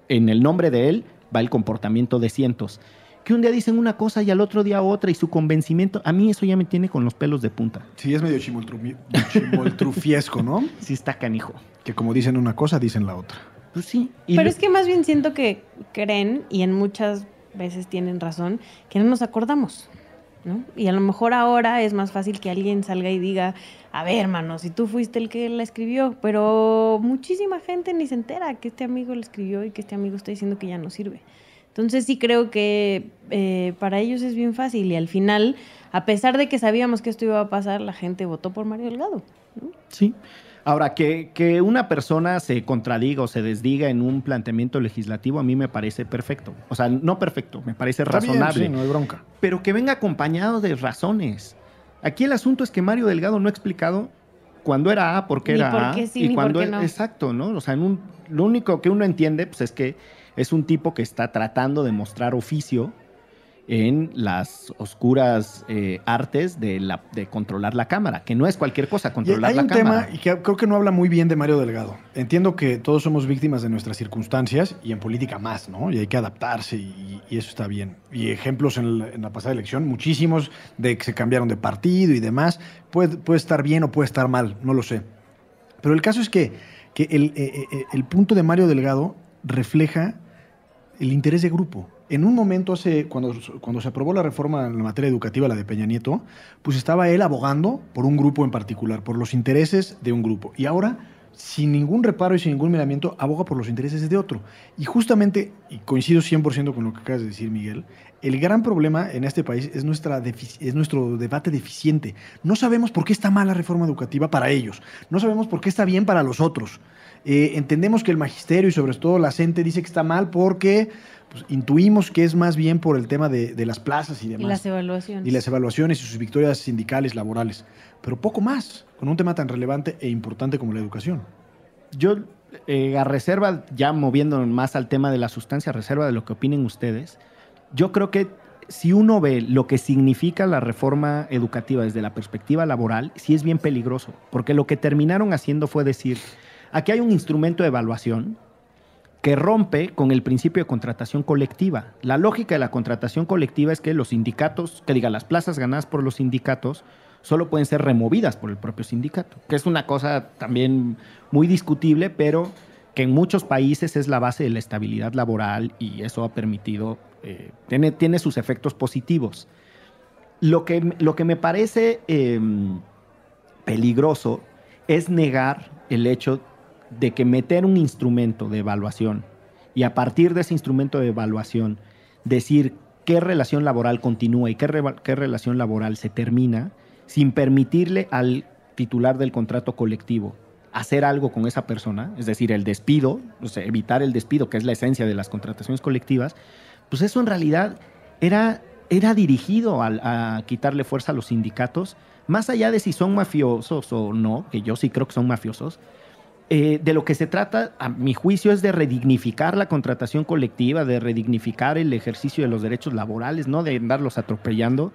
en el nombre de él va el comportamiento de cientos, que un día dicen una cosa y al otro día otra, y su convencimiento, a mí eso ya me tiene con los pelos de punta. Sí, es medio chimoltru- chimoltrufiesco, ¿no? [laughs] Sí está canijo. Que como dicen una cosa, dicen la otra. Pues sí. y Pero lo- es que más bien siento que creen, y en muchas veces tienen razón, que no nos acordamos. Y a lo mejor ahora es más fácil que alguien salga y diga, a ver, hermano, si tú fuiste el que la escribió, pero muchísima gente ni se entera que este amigo la escribió y que este amigo está diciendo que ya no sirve. Entonces sí creo que eh, para ellos es bien fácil y al final, a pesar de que sabíamos que esto iba a pasar, la gente votó por Mario Delgado. Sí. Ahora, que, que una persona se contradiga o se desdiga en un planteamiento legislativo a mí me parece perfecto. O sea, no perfecto, me parece Está bien, razonable. sí, no hay bronca. Pero que venga acompañado de razones. Aquí el asunto es que Mario Delgado no ha explicado cuándo era A, por qué Ni era por A. sí, y ni por cuándo qué es- no. Exacto, ¿no? O sea, en un- lo único que uno entiende pues, es que es un tipo que está tratando de mostrar oficio en las oscuras eh, artes de, la, de controlar la cámara, que no es cualquier cosa, Y controlar hay la un cámara. tema y que creo que no habla muy bien de Mario Delgado. Entiendo que todos somos víctimas de nuestras circunstancias y en política más, ¿no? Y hay que adaptarse y, y eso está bien. Y ejemplos en la, en la pasada elección, muchísimos de que se cambiaron de partido y demás. Puede, puede estar bien o puede estar mal, no lo sé. Pero el caso es que, que el, eh, eh, el punto de Mario Delgado refleja el interés de grupo. En un momento, hace, cuando, cuando se aprobó la reforma en la materia educativa, la de Peña Nieto, pues estaba él abogando por un grupo en particular, por los intereses de un grupo. Y ahora, sin ningún reparo y sin ningún miramiento, aboga por los intereses de otro. Y justamente, y coincido 100% con lo que acabas de decir, Miguel, el gran problema en este país es, nuestra es nuestro debate deficiente. No sabemos por qué está mal la reforma educativa para ellos. No sabemos por qué está bien para los otros. Eh, entendemos que el magisterio y sobre todo la CENTE dice que está mal porque pues, intuimos que es más bien por el tema de, de las plazas y Y demás. las evaluaciones. y las evaluaciones y sus victorias sindicales, laborales. Pero poco más, con un tema tan relevante e importante como la educación. Yo, eh, a reserva, ya moviéndonos más al tema de la sustancia, a reserva de lo que opinen ustedes, yo creo que si uno ve lo que significa la reforma educativa desde la perspectiva laboral, sí es bien peligroso, porque lo que terminaron haciendo fue decir, aquí hay un instrumento de evaluación que rompe con el principio de contratación colectiva. La lógica de la contratación colectiva es que los sindicatos, que diga, las plazas ganadas por los sindicatos, solo pueden ser removidas por el propio sindicato, que es una cosa también muy discutible, pero que en muchos países es la base de la estabilidad laboral y eso ha permitido, eh, tiene, tiene sus efectos positivos. Lo que, lo que me parece eh, peligroso es negar el hecho de que meter un instrumento de evaluación y a partir de ese instrumento de evaluación decir qué relación laboral continúa y qué, re- qué relación laboral se termina, sin permitirle al titular del contrato colectivo hacer algo con esa persona, es decir, el despido, o evitar el despido, que es la esencia de las contrataciones colectivas, pues eso en realidad era, era dirigido a, quitarle fuerza a los sindicatos, más allá de si son mafiosos o no, que yo sí creo que son mafiosos, eh, de lo que se trata, a mi juicio, es de redignificar la contratación colectiva, de redignificar el ejercicio de los derechos laborales, no de andarlos atropellando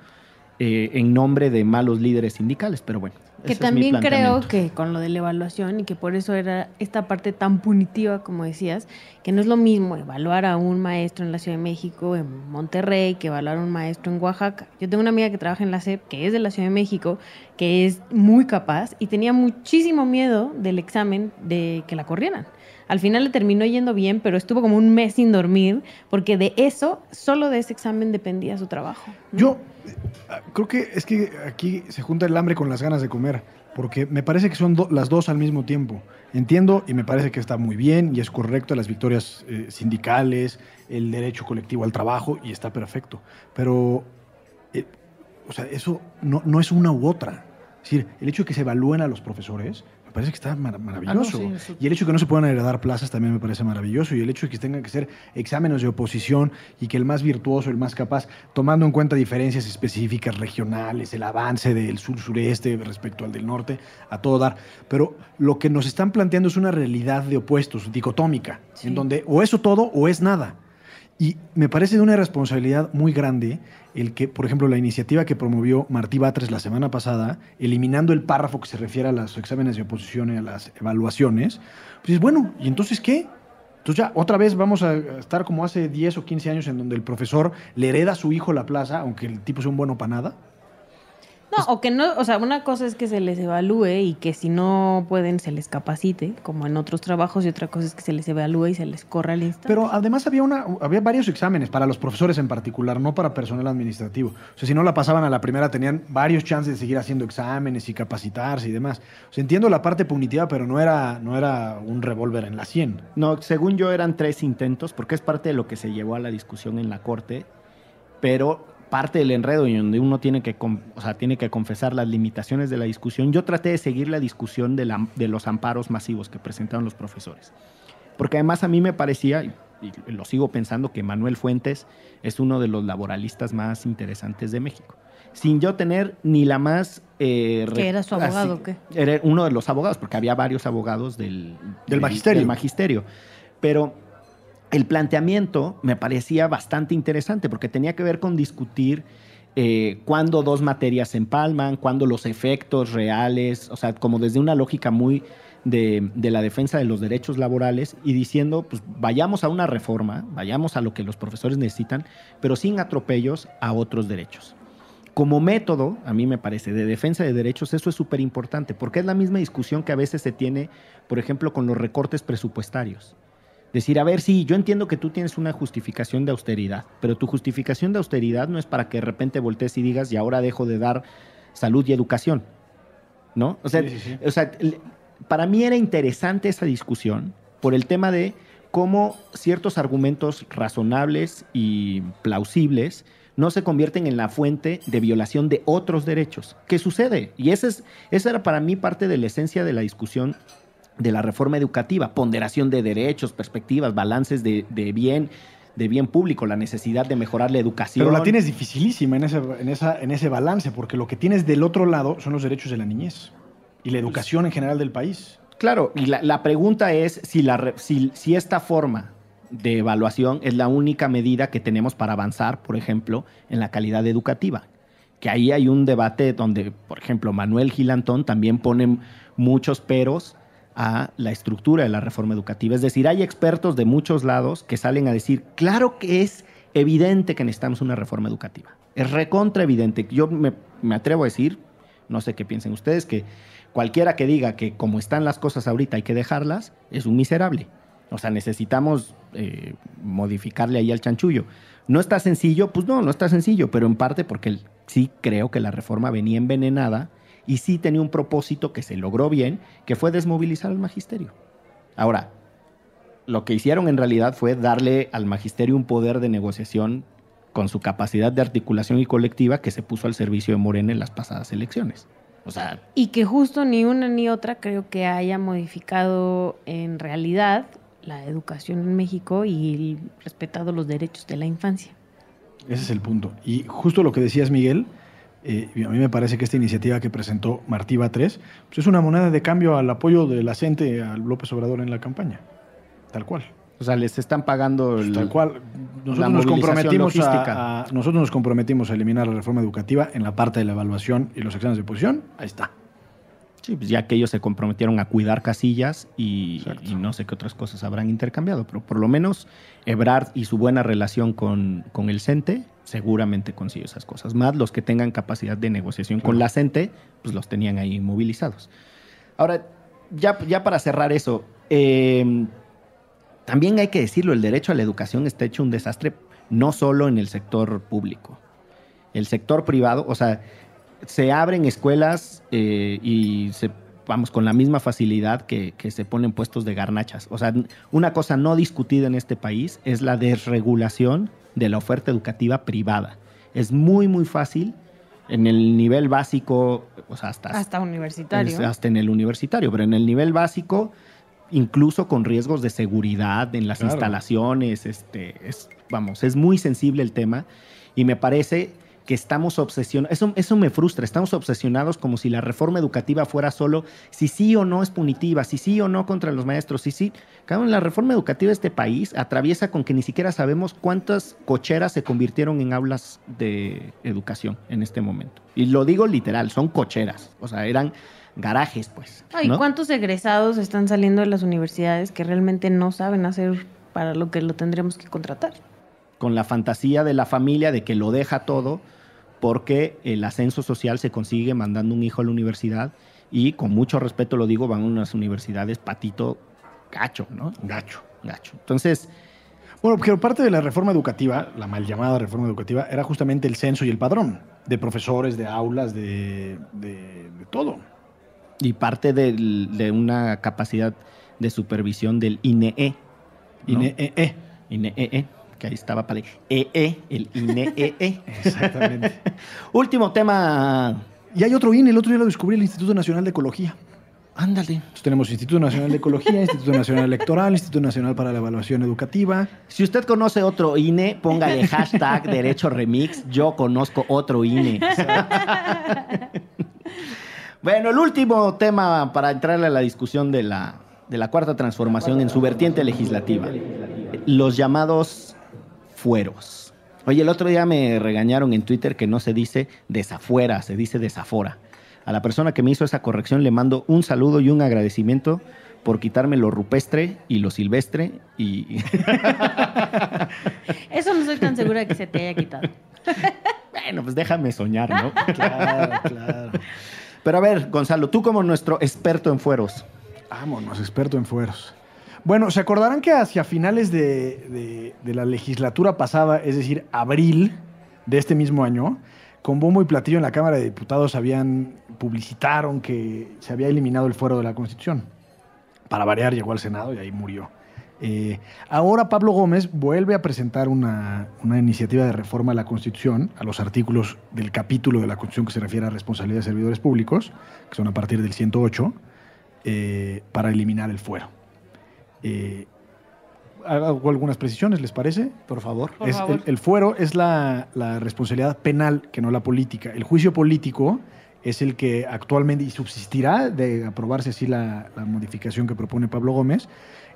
eh, en nombre de malos líderes sindicales. Pero bueno, Que también creo que con lo de la evaluación y que por eso era esta parte tan punitiva, como decías, que no es lo mismo evaluar a un maestro en la Ciudad de México, en Monterrey, que evaluar a un maestro en Oaxaca. Yo tengo una amiga que trabaja en la SEP, que es de la Ciudad de México, que es muy capaz y tenía muchísimo miedo del examen de que la corrieran. Al final le terminó yendo bien, pero estuvo como un mes sin dormir, porque de eso, solo de ese examen dependía su trabajo. Yo eh, creo que es que aquí se junta el hambre con las ganas de comer, porque me parece que son las dos al mismo tiempo. Entiendo y me parece que está muy bien y es correcto las victorias eh, sindicales, el derecho colectivo al trabajo y está perfecto. Pero, eh, o sea, eso no, no es una u otra. Es decir, el hecho de que se evalúen a los profesores me parece que está mar- maravilloso. sí, eso- Y el hecho de que no se puedan heredar plazas también me parece maravilloso. Y el hecho de que tengan que ser exámenes de oposición y que el más virtuoso, el más capaz, tomando en cuenta diferencias específicas regionales, el avance del sur-sureste respecto al del norte, a todo dar. Pero lo que nos están planteando es una realidad de opuestos, dicotómica, Sí. en donde o eso todo o es nada. Y me parece de una responsabilidad muy grande el que, por ejemplo, la iniciativa que promovió Martí Batres la semana pasada, eliminando el párrafo que se refiere a los exámenes de oposición y a las evaluaciones, pues es bueno, ¿y entonces qué? Entonces ya otra vez vamos a estar como hace 10 o 15 años en donde el profesor le hereda a su hijo la plaza, aunque el tipo sea un bueno para nada. No, o que no, o sea, una cosa es que se les evalúe y que si no pueden se les capacite, como en otros trabajos, y otra cosa es que se les evalúe y se les corra al instante. Pero además había, una, había varios exámenes para los profesores en particular, no para personal administrativo. O sea, si no la pasaban a la primera, tenían varios chances de seguir haciendo exámenes y capacitarse y demás. O sea, entiendo la parte punitiva, pero no era, no era un revólver en la 100. No, según yo eran tres intentos, porque es parte de lo que se llevó a la discusión en la corte, pero parte del enredo y donde uno tiene que, o sea, tiene que confesar las limitaciones de la discusión. Yo traté de seguir la discusión de, la- de los amparos masivos que presentaron los profesores, porque además a mí me parecía, y, lo sigo pensando, que Manuel Fuentes es uno de los laboralistas más interesantes de México. Sin yo tener ni la más... eh, ¿Que era su abogado o qué? Era uno de los abogados, porque había varios abogados del, Del magisterio. del magisterio. Pero el planteamiento me parecía bastante interesante porque tenía que ver con discutir eh, cuándo dos materias se empalman, cuándo los efectos reales, o sea, como desde una lógica muy de, de, la defensa de los derechos laborales y diciendo, pues vayamos a una reforma, vayamos a lo que los profesores necesitan, pero sin atropellos a otros derechos. Como método, a mí me parece, de defensa de derechos, eso es súper importante, porque es la misma discusión que a veces se tiene, por ejemplo, con los recortes presupuestarios. Decir, a ver, sí, yo entiendo que tú tienes una justificación de austeridad, pero tu justificación de austeridad no es para que de repente voltees y digas, y ahora dejo de dar salud y educación. ¿No? O sea, sí, sí, sí. O sea para mí era interesante esa discusión por el tema de cómo ciertos argumentos razonables y plausibles no se convierten en la fuente de violación de otros derechos. ¿Qué sucede? Y esa, es, esa era para mí parte de la esencia de la discusión de la reforma educativa, ponderación de derechos, perspectivas, balances de, de bien, de bien público, la necesidad de mejorar la educación. Pero la tienes dificilísima en ese, en, esa, en ese balance, porque lo que tienes del otro lado son los derechos de la niñez y la educación en general del país. Claro, y la, la pregunta es si, la, si, si esta forma de evaluación es la única medida que tenemos para avanzar, por ejemplo, en la calidad educativa. Que ahí hay un debate donde, por ejemplo, Manuel Gilantón también pone muchos peros a la estructura de la reforma educativa. Es decir, hay expertos de muchos lados que salen a decir, claro que es evidente que necesitamos una reforma educativa. Es recontra evidente. Yo me, atrevo a decir, no sé qué piensen ustedes, que cualquiera que diga que como están las cosas ahorita hay que dejarlas, es un miserable. O sea, necesitamos eh, modificarle ahí al chanchullo. ¿No está sencillo? Pues no, no está sencillo, pero en parte porque sí creo que la reforma venía envenenada y sí tenía un propósito que se logró bien, que fue desmovilizar al magisterio. Ahora, lo que hicieron en realidad fue darle al magisterio un poder de negociación con su capacidad de articulación y colectiva que se puso al servicio de Morena en las pasadas elecciones. O sea, y que justo ni una ni otra creo que haya modificado en realidad la educación en México y respetado los derechos de la infancia. Ese es el punto. Y justo lo que decías, Miguel, eh, a mí me parece que esta iniciativa que presentó Martí Batres pues es una moneda de cambio al apoyo de la gente a López Obrador en la campaña. Tal cual. O sea, les están pagando el, Tal cual. Nosotros nos, comprometimos a, a, nosotros nos comprometimos a eliminar la reforma educativa en la parte de la evaluación y los exámenes de posición. Ahí está. Sí, pues ya que ellos se comprometieron a cuidar casillas y, y, no sé qué otras cosas habrán intercambiado, pero por lo menos Ebrard y su buena relación con, con el CENTE seguramente consiguió esas cosas. Más los que tengan capacidad de negociación con la CENTE, pues los tenían ahí movilizados. Ahora, ya, ya para cerrar eso, eh, también hay que decirlo, el derecho a la educación está hecho un desastre no solo en el sector público. El sector privado, o sea, se abren escuelas eh, y se, vamos, con la misma facilidad que, que, se ponen puestos de garnachas. O sea, una cosa no discutida en este país es la desregulación de la oferta educativa privada. Es muy, muy fácil en el nivel básico, o sea, hasta, hasta universitario. Hasta en el universitario, pero en el nivel básico incluso con riesgos de seguridad en las claro. instalaciones. Este, es, vamos, es muy sensible el tema y me parece que estamos obsesionados, eso, eso me frustra, estamos obsesionados como si la reforma educativa fuera solo si sí o no es punitiva, si sí o no contra los maestros, si sí. Claro, la reforma educativa de este país atraviesa con que ni siquiera sabemos cuántas cocheras se convirtieron en aulas de educación en este momento. Y lo digo literal, son cocheras, o sea, eran garajes, pues. Ay, ¿no? ¿Cuántos egresados están saliendo de las universidades que realmente no saben hacer para lo que lo tendremos que contratar? Con la fantasía de la familia de que lo deja todo porque el ascenso social se consigue mandando un hijo a la universidad y con mucho respeto lo digo, van a unas universidades patito gacho, ¿no? Gacho. Gacho. Entonces... Bueno, porque parte de la reforma educativa, la mal llamada reforma educativa, era justamente el censo y el padrón de profesores, de aulas, de, de, de todo y parte de, de, una capacidad de supervisión del INEE. ¿no? INEE. INEE, que ahí estaba para el EE, el INEE. Exactamente. [laughs] Último tema. Y hay otro INE, el otro día lo descubrí, el Instituto Nacional de Ecología. Ándale. Entonces tenemos Instituto Nacional de Ecología, [laughs] Instituto Nacional Electoral, Instituto Nacional para la Evaluación Educativa. Si usted conoce otro INE, póngale hashtag [laughs] Derecho Remix. Yo conozco otro INE. Bueno, el último tema para entrarle a la discusión de la, de la cuarta transformación en su vertiente legislativa. los llamados fueros. Oye, el otro día me regañaron en Twitter que no se dice desafuera, se dice desafora. A la persona que me hizo esa corrección le mando un saludo y un agradecimiento por quitarme lo rupestre y lo silvestre y [laughs] Eso no soy tan segura de que se te haya quitado. [laughs] bueno, pues déjame soñar, ¿no? [laughs] Claro, claro. Pero a ver, Gonzalo, tú como nuestro experto en fueros. Vámonos, experto en fueros. Bueno, se acordarán que hacia finales de, la legislatura pasada, es decir, abril de este mismo año, con bombo y platillo en la Cámara de Diputados habían publicitaron que se había eliminado el fuero de la Constitución. Para variar, llegó al Senado y ahí murió. Eh, ahora Pablo Gómez vuelve a presentar una, una iniciativa de reforma a la Constitución, a los artículos del capítulo de la Constitución que se refiere a responsabilidad de servidores públicos, que son a partir del 108, eh, para eliminar el fuero. Eh, hago algunas precisiones, ¿les parece? Por favor. Por Es- favor. El, el fuero es la, la responsabilidad penal que no la política. El juicio político es el que actualmente y subsistirá de aprobarse así la, la modificación que propone Pablo Gómez.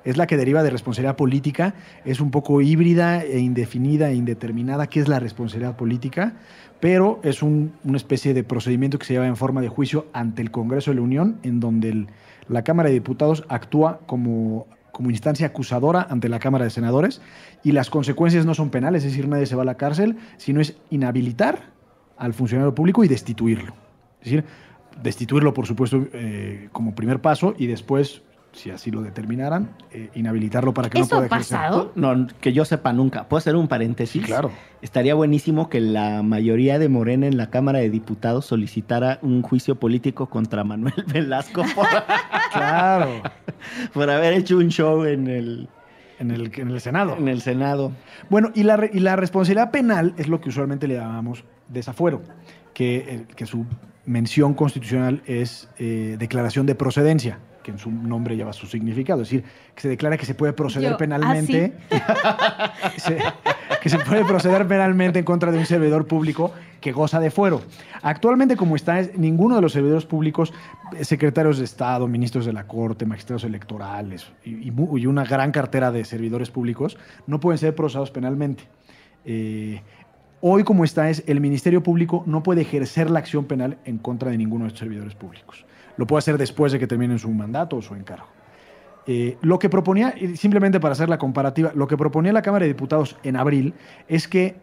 Es la que deriva de responsabilidad política, es un poco híbrida e indefinida e indeterminada qué es la responsabilidad política, pero es un- una especie de procedimiento que se lleva en forma de juicio ante el Congreso de la Unión, en donde el- la Cámara de Diputados actúa como, como instancia acusadora ante la Cámara de Senadores y las consecuencias no son penales, es decir, nadie se va a la cárcel, sino es inhabilitar al funcionario público y destituirlo. Es decir, destituirlo, por supuesto, eh, como primer paso y después, si así lo determinaran, eh, inhabilitarlo para que no ¿Eso pueda ha ejercer. pasado? No, que yo sepa nunca. ¿Puedo hacer un paréntesis? Sí, claro. Estaría buenísimo que la mayoría de Morena en la Cámara de Diputados solicitara un juicio político contra Manuel [laughs] Velasco por, [laughs] Claro. por haber hecho un show en el, En el, en el Senado. en el Senado. Bueno, y la, re- y la responsabilidad penal es lo que usualmente le llamamos desafuero, que, eh, que su mención constitucional es eh, declaración de procedencia, que en su nombre lleva su significado, es decir, que se declara que se puede proceder Yo, penalmente, [laughs] se- que se puede proceder penalmente en contra de un servidor público que goza de fuero. Actualmente, como está, es- ninguno de los servidores públicos, eh, secretarios de Estado, ministros de la Corte, magistrados electorales y una gran cartera de servidores públicos, no pueden ser procesados penalmente. Eh, hoy, como está, es el Ministerio Público no puede ejercer la acción penal en contra de ninguno de estos servidores públicos. Lo puede hacer después de que terminen su mandato o su encargo. Eh, lo que proponía, simplemente para hacer la comparativa, lo que proponía la Cámara de Diputados en abril es que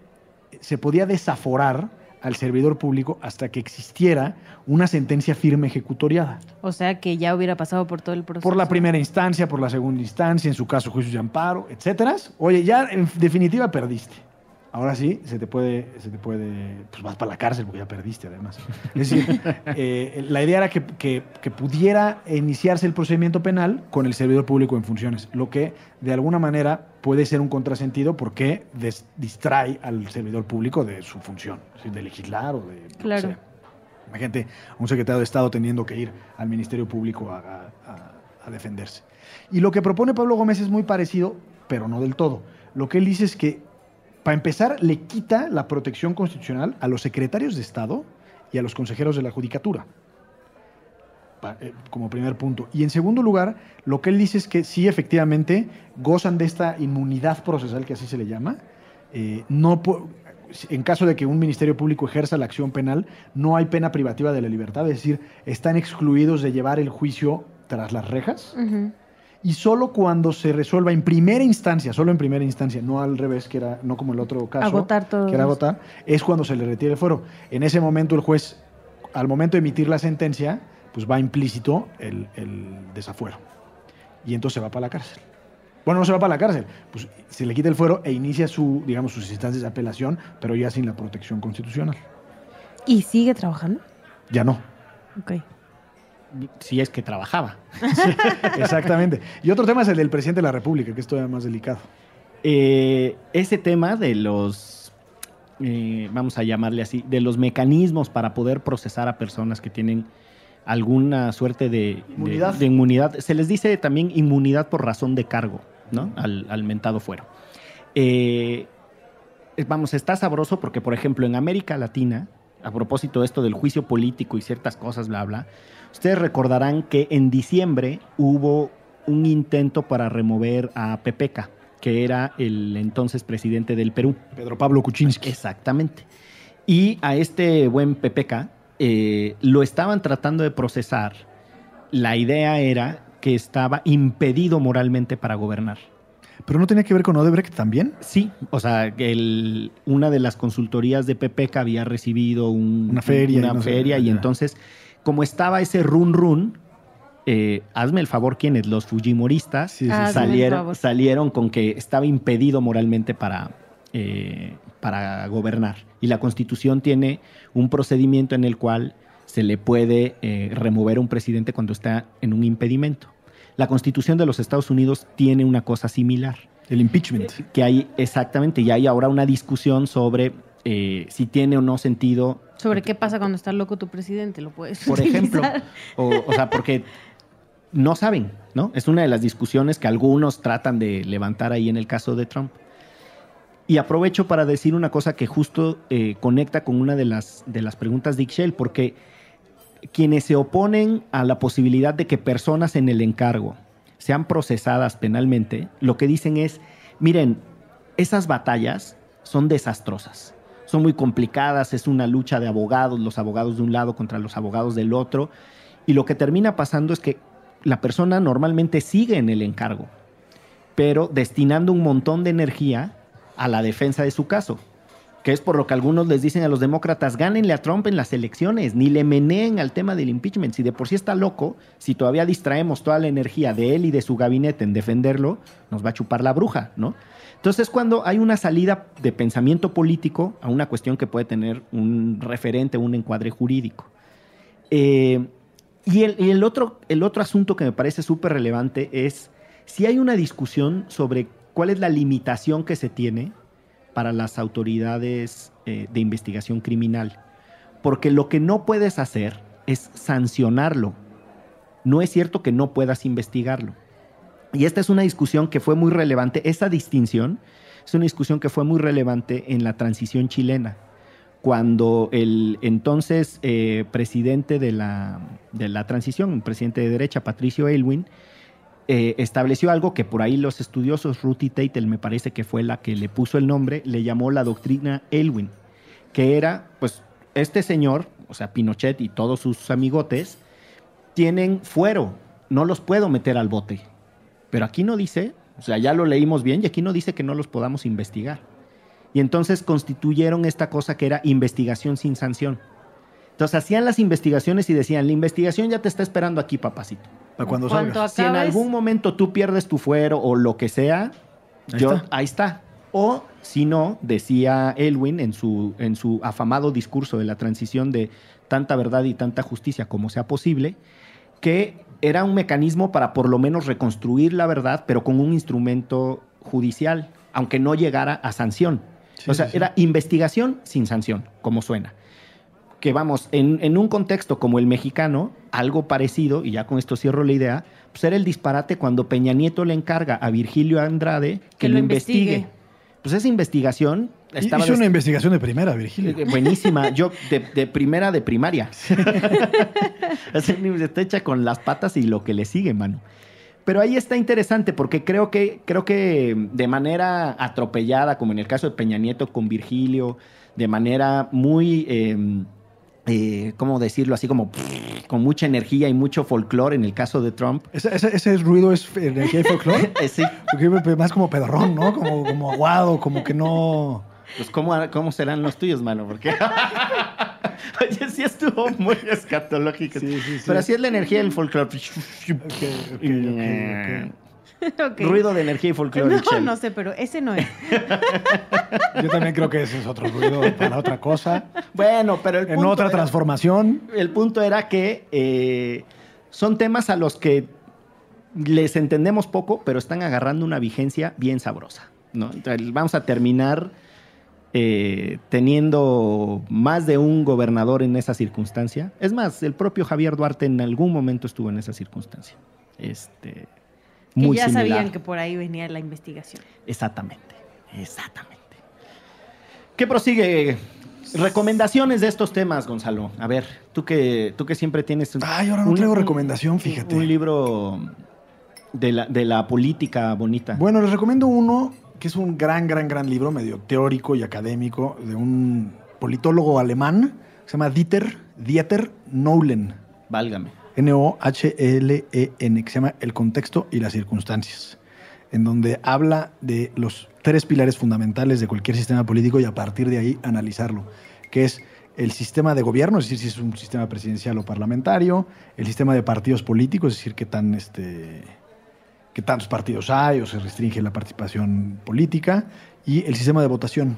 se podía desaforar al servidor público hasta que existiera una sentencia firme ejecutoriada. O sea que ya hubiera pasado por todo el proceso. Por la primera instancia, por la segunda instancia, en su caso juicios de amparo, etcétera. Oye, ya en definitiva perdiste. Ahora sí, se te puede, se te puede, pues vas para la cárcel porque ya perdiste además. Es decir, [laughs] eh, la idea era que, que- que pudiera iniciarse el procedimiento penal con el servidor público en funciones, lo que de alguna manera puede ser un contrasentido porque des- distrae al servidor público de su función, de legislar o de... Claro. sea. Imagínate un secretario de Estado teniendo que ir al Ministerio Público a, a- a- a defenderse. Y lo que propone Pablo Gómez es muy parecido, pero no del todo. Lo que él dice es que, para empezar, le quita la protección constitucional a los secretarios de Estado y a los consejeros de la Judicatura. Eh, Como primer punto. Y en segundo lugar, lo que él dice es que sí, efectivamente, gozan de esta inmunidad procesal, que así se le llama. Eh, no en caso de que un ministerio público ejerza la acción penal, no hay pena privativa de la libertad, es decir, están excluidos de llevar el juicio tras las rejas. Y solo cuando se resuelva en primera instancia, solo en primera instancia, no al revés, que era no como el otro caso, Agotar todo que era agotar, es cuando se le retira el fuero. En ese momento el juez, al momento de emitir la sentencia, pues va implícito el, el desafuero y entonces se va para la cárcel. Bueno, no se va para la cárcel, pues se le quita el fuero e inicia su, digamos, sus instancias de apelación, pero ya sin la protección constitucional. ¿Y sigue trabajando? Ya no. Ok. Si es que trabajaba. [laughs] Exactamente. Y otro tema es el del presidente de la República, que es todavía más delicado. Eh, ese tema de los, eh, vamos a llamarle así, de los mecanismos para poder procesar a personas que tienen alguna suerte de Inmunidad. de inmunidad. Se les dice también inmunidad por razón de cargo, ¿no? Al, al mentado fuero. Eh, vamos, está sabroso porque, por ejemplo, en América Latina, a propósito de esto del juicio político y ciertas cosas, bla, bla, ustedes recordarán que en diciembre hubo un intento para remover a Pepeca, que era el entonces presidente del Perú. Pedro Pablo Kuczynski. Exactamente. Y a este buen PPK eh, lo estaban tratando de procesar. La idea era que estaba impedido moralmente para gobernar. ¿Pero no tenía que ver con Odebrecht también? Sí, o sea, el- una de las consultorías de PPK había recibido un- Una feria, una no sé, feria y entonces, como estaba ese run run, eh, hazme el favor, ¿quiénes? Los Fujimoristas Sí, sí, salieron, salieron con que estaba impedido moralmente para, eh, para gobernar. Y la Constitución tiene un procedimiento en el cual se le puede eh, remover a un presidente cuando está en un impedimento. La Constitución de los Estados Unidos tiene una cosa similar El impeachment. que hay exactamente, y hay ahora una discusión sobre eh, si tiene o no sentido, ¿Sobre qué pasa cuando está loco tu presidente? Lo puedes por ejemplo, o sea, porque no saben, ¿no? Es una de las discusiones que algunos tratan de levantar ahí en el caso de Trump. Y aprovecho para decir una cosa que justo eh, conecta con una de las, de las preguntas de Ixchel, porque quienes se oponen a la posibilidad de que personas en el encargo sean procesadas penalmente, lo que dicen es, miren, esas batallas son desastrosas, son muy complicadas, es una lucha de abogados, los abogados de un lado contra los abogados del otro, y lo que termina pasando es que la persona normalmente sigue en el encargo, pero destinando un montón de energía a la defensa de su caso que es por lo que algunos les dicen a los demócratas, gánenle a Trump en las elecciones, ni le meneen al tema del impeachment. Si de por sí está loco, si todavía distraemos toda la energía de él y de su gabinete en defenderlo, nos va a chupar la bruja, ¿no? Entonces, cuando hay una salida de pensamiento político a una cuestión que puede tener un referente, un encuadre jurídico. Eh, y el, otro, el otro asunto que me parece súper relevante es si hay una discusión sobre cuál es la limitación que se tiene para las autoridades eh, de investigación criminal. Porque lo que no puedes hacer es sancionarlo. No es cierto que no puedas investigarlo. Y esta es una discusión que fue muy relevante. Esa distinción es una discusión que fue muy relevante en la transición chilena. Cuando el entonces eh, presidente de la, transición, un presidente de derecha, Patricio Aylwin, eh, estableció algo que por ahí los estudiosos, Ruth y Tatel, me parece que fue la que le puso el nombre, le llamó la doctrina Elwin, que era, pues, este señor, o sea, Pinochet y todos sus amigotes, tienen fuero, no los puedo meter al bote. Pero aquí no dice, o sea, ya lo leímos bien, y aquí no dice que no los podamos investigar. Y entonces constituyeron esta cosa que era investigación sin sanción. Entonces hacían las investigaciones y decían, la investigación ya te está esperando aquí, papacito. Para cuando ¿Cuánto salgas. Si en algún momento tú pierdes tu fuero o lo que sea, Ahí yo, está. ahí está. O si no, decía Elwin en su, en su afamado discurso de la transición de tanta verdad y tanta justicia como sea posible, que era un mecanismo para por lo menos reconstruir la verdad, pero con un instrumento judicial, aunque no llegara a sanción. Sí, o sea, sí, sí. era investigación sin sanción, como suena que vamos, en, en un contexto como el mexicano, algo parecido, y ya con esto cierro la idea, pues era el disparate cuando Peña Nieto le encarga a Virgilio Andrade que, Que lo investigue. investigue. Pues esa investigación Hizo una des- investigación de primera, Virgilio. eh, buenísima. Yo, de, de primera de primaria. [laughs] Está hecha con las patas y lo que le sigue, mano. Pero ahí está interesante porque creo que, creo que de manera atropellada, como en el caso de Peña Nieto con Virgilio, de manera muy, eh, eh, ¿cómo decirlo? Así como [laughs] con mucha energía y mucho folclore en el caso de Trump. Ese, ese- ese ruido es energía y folclore. [laughs] Eh, sí, Porque más como pedrón, ¿no? Como, como aguado, como que no. Pues ¿cómo, ¿cómo serán los tuyos, mano? Porque... [laughs] Oye, sí estuvo muy escatológico. Sí, sí, sí. Pero así es la energía del folclore. [laughs] Ruido de energía y folclore. No, no sé, pero ese no es. [laughs] Yo también creo que ese es otro ruido para otra cosa. Bueno, pero el En punto otra era- transformación. El punto era que eh, son temas a los que les entendemos poco, pero están agarrando una vigencia bien sabrosa. ¿no? Entonces, vamos a terminar eh, teniendo más de un gobernador en esa circunstancia. Es más, el propio Javier Duarte en algún momento estuvo en esa circunstancia. Este, Que muy ya similar. sabían que por ahí venía la investigación. Exactamente, exactamente. ¿Qué prosigue? Recomendaciones de estos temas, Gonzalo. A ver, tú que, tú que siempre tienes... un- Ay, ahora no un- traigo recomendación, fíjate. Un libro De la, de la política bonita. Bueno, les recomiendo uno que es un gran, gran, gran libro, medio teórico y académico, de un politólogo alemán, que se llama Dieter, Dieter Noulen, Válgame. N-O-H-L-E-N, que se llama El contexto y las circunstancias, en donde habla de los tres pilares fundamentales de cualquier sistema político y a partir de ahí analizarlo, que es el sistema de gobierno, es decir, si es un sistema presidencial o parlamentario, el sistema de partidos políticos, es decir, qué tan este qué tantos partidos hay o se restringe la participación política y el sistema de votación.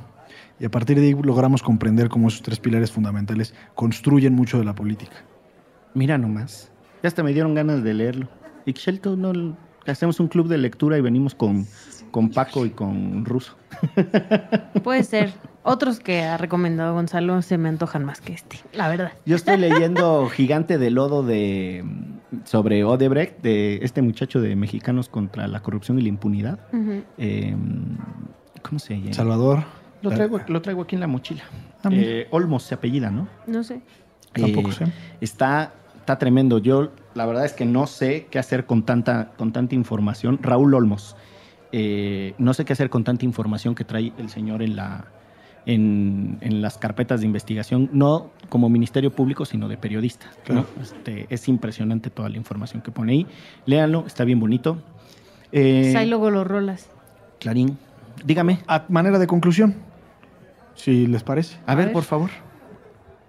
Y a partir de ahí logramos comprender cómo esos tres pilares fundamentales construyen mucho de la política. Mira nomás. Ya hasta me dieron ganas de leerlo. Y Shelton, no, hacemos un club de lectura y venimos con, con Paco y con Ruso. Puede ser. Otros que ha recomendado Gonzalo se me antojan más que este, la verdad. Yo estoy leyendo Gigante de Lodo de, sobre Odebrecht, de este muchacho de Mexicanos contra la corrupción y la impunidad. Eh, ¿Cómo se llama? Salvador. Lo traigo, lo traigo aquí en la mochila. Ah. Eh, Olmos se apellida, ¿no? No sé. Tampoco Eh, sé. Está, está tremendo. Yo, la verdad es que no sé qué hacer con tanta, con tanta información. Raúl Olmos. Eh, no sé qué hacer con tanta información que trae el señor en, la, en, en las carpetas de investigación, no como Ministerio Público, sino de periodista. ¿no? Claro. Este, es impresionante toda la información que pone ahí. Léanlo, está bien bonito. Eh, Pues ahí luego lo rolas. Clarín, dígame. A manera de conclusión, si les parece. A, A ver, ver. por favor.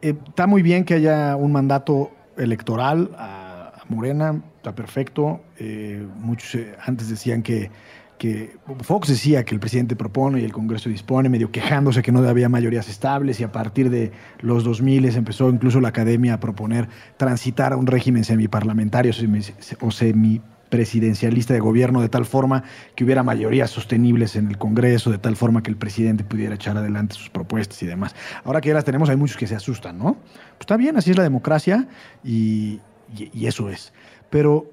Eh, está muy bien que haya un mandato electoral a, a Morena, está perfecto. Eh, muchos eh, antes decían que, que Fox decía que el presidente propone y el Congreso dispone, medio quejándose que no había mayorías estables y a partir de los 2000 empezó incluso la academia a proponer transitar a un régimen semiparlamentario semi- o semipresidencialista de gobierno de tal forma que hubiera mayorías sostenibles en el Congreso, de tal forma que el presidente pudiera echar adelante sus propuestas y demás. Ahora que ya las tenemos, hay muchos que se asustan, ¿no? Pues está bien, así es la democracia y, eso es. Pero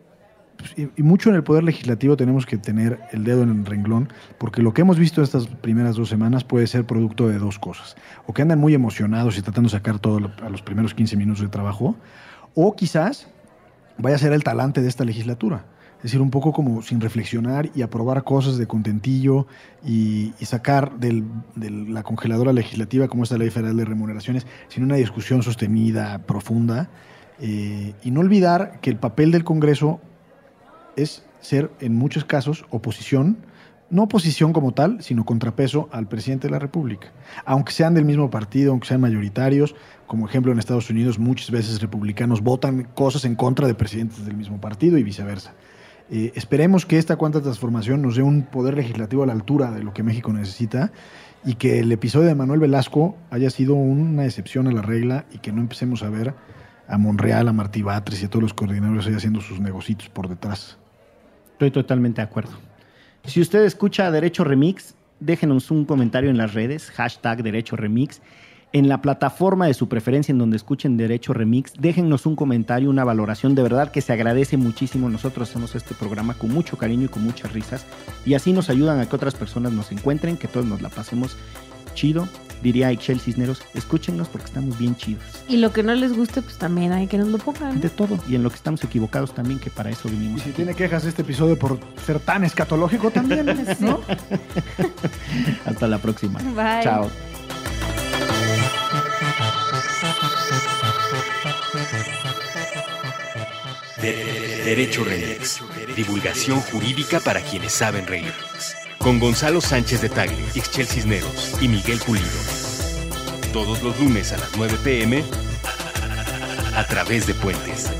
y, y mucho en el poder legislativo tenemos que tener el dedo en el renglón, porque lo que hemos visto estas primeras dos semanas puede ser producto de dos cosas. O que andan muy emocionados y tratando de sacar todo a los primeros 15 minutos de trabajo, o quizás vaya a ser el talante de esta legislatura. Es decir, un poco como sin reflexionar y aprobar cosas de contentillo y, sacar de la congeladora legislativa como esta ley federal de remuneraciones sin una discusión sostenida, profunda. eh, y no olvidar que el papel del Congreso es ser en muchos casos oposición, no oposición como tal, sino contrapeso al presidente de la República. Aunque sean del mismo partido, aunque sean mayoritarios, como ejemplo en Estados Unidos muchas veces republicanos votan cosas en contra de presidentes del mismo partido y viceversa. Eh, esperemos que esta cuarta transformación nos dé un poder legislativo a la altura de lo que México necesita y que el episodio de Manuel Velasco haya sido una excepción a la regla y que no empecemos a ver a Monreal, a Martí Batres y a todos los coordinadores ahí haciendo sus negocios por detrás. Estoy totalmente de acuerdo. Si usted escucha Derecho Remix, déjenos un comentario en las redes, hashtag Derecho Remix. En la plataforma de su preferencia en donde escuchen Derecho Remix, déjennos un comentario, una valoración. De verdad que se agradece muchísimo. Nosotros hacemos este programa con mucho cariño y con muchas risas. Y así nos ayudan a que otras personas nos encuentren, que todos nos la pasemos chido. Diría Excel Cisneros, escúchenos porque estamos bien chidos. Y lo que no les guste, pues también hay que nos lo pongan. De todo. Y en lo que estamos equivocados también, que para eso Y vinimos. si aquí. tiene quejas de este episodio por ser tan escatológico también, [laughs] ¿no? [laughs] Hasta la próxima. Bye. Chao. De- de- Derecho Remix. Divulgación jurídica para quienes saben reír. Con Gonzalo Sánchez de Tagle, Ixchel Cisneros y Miguel Pulido. Todos los lunes a las 9 pm a través de Puentes.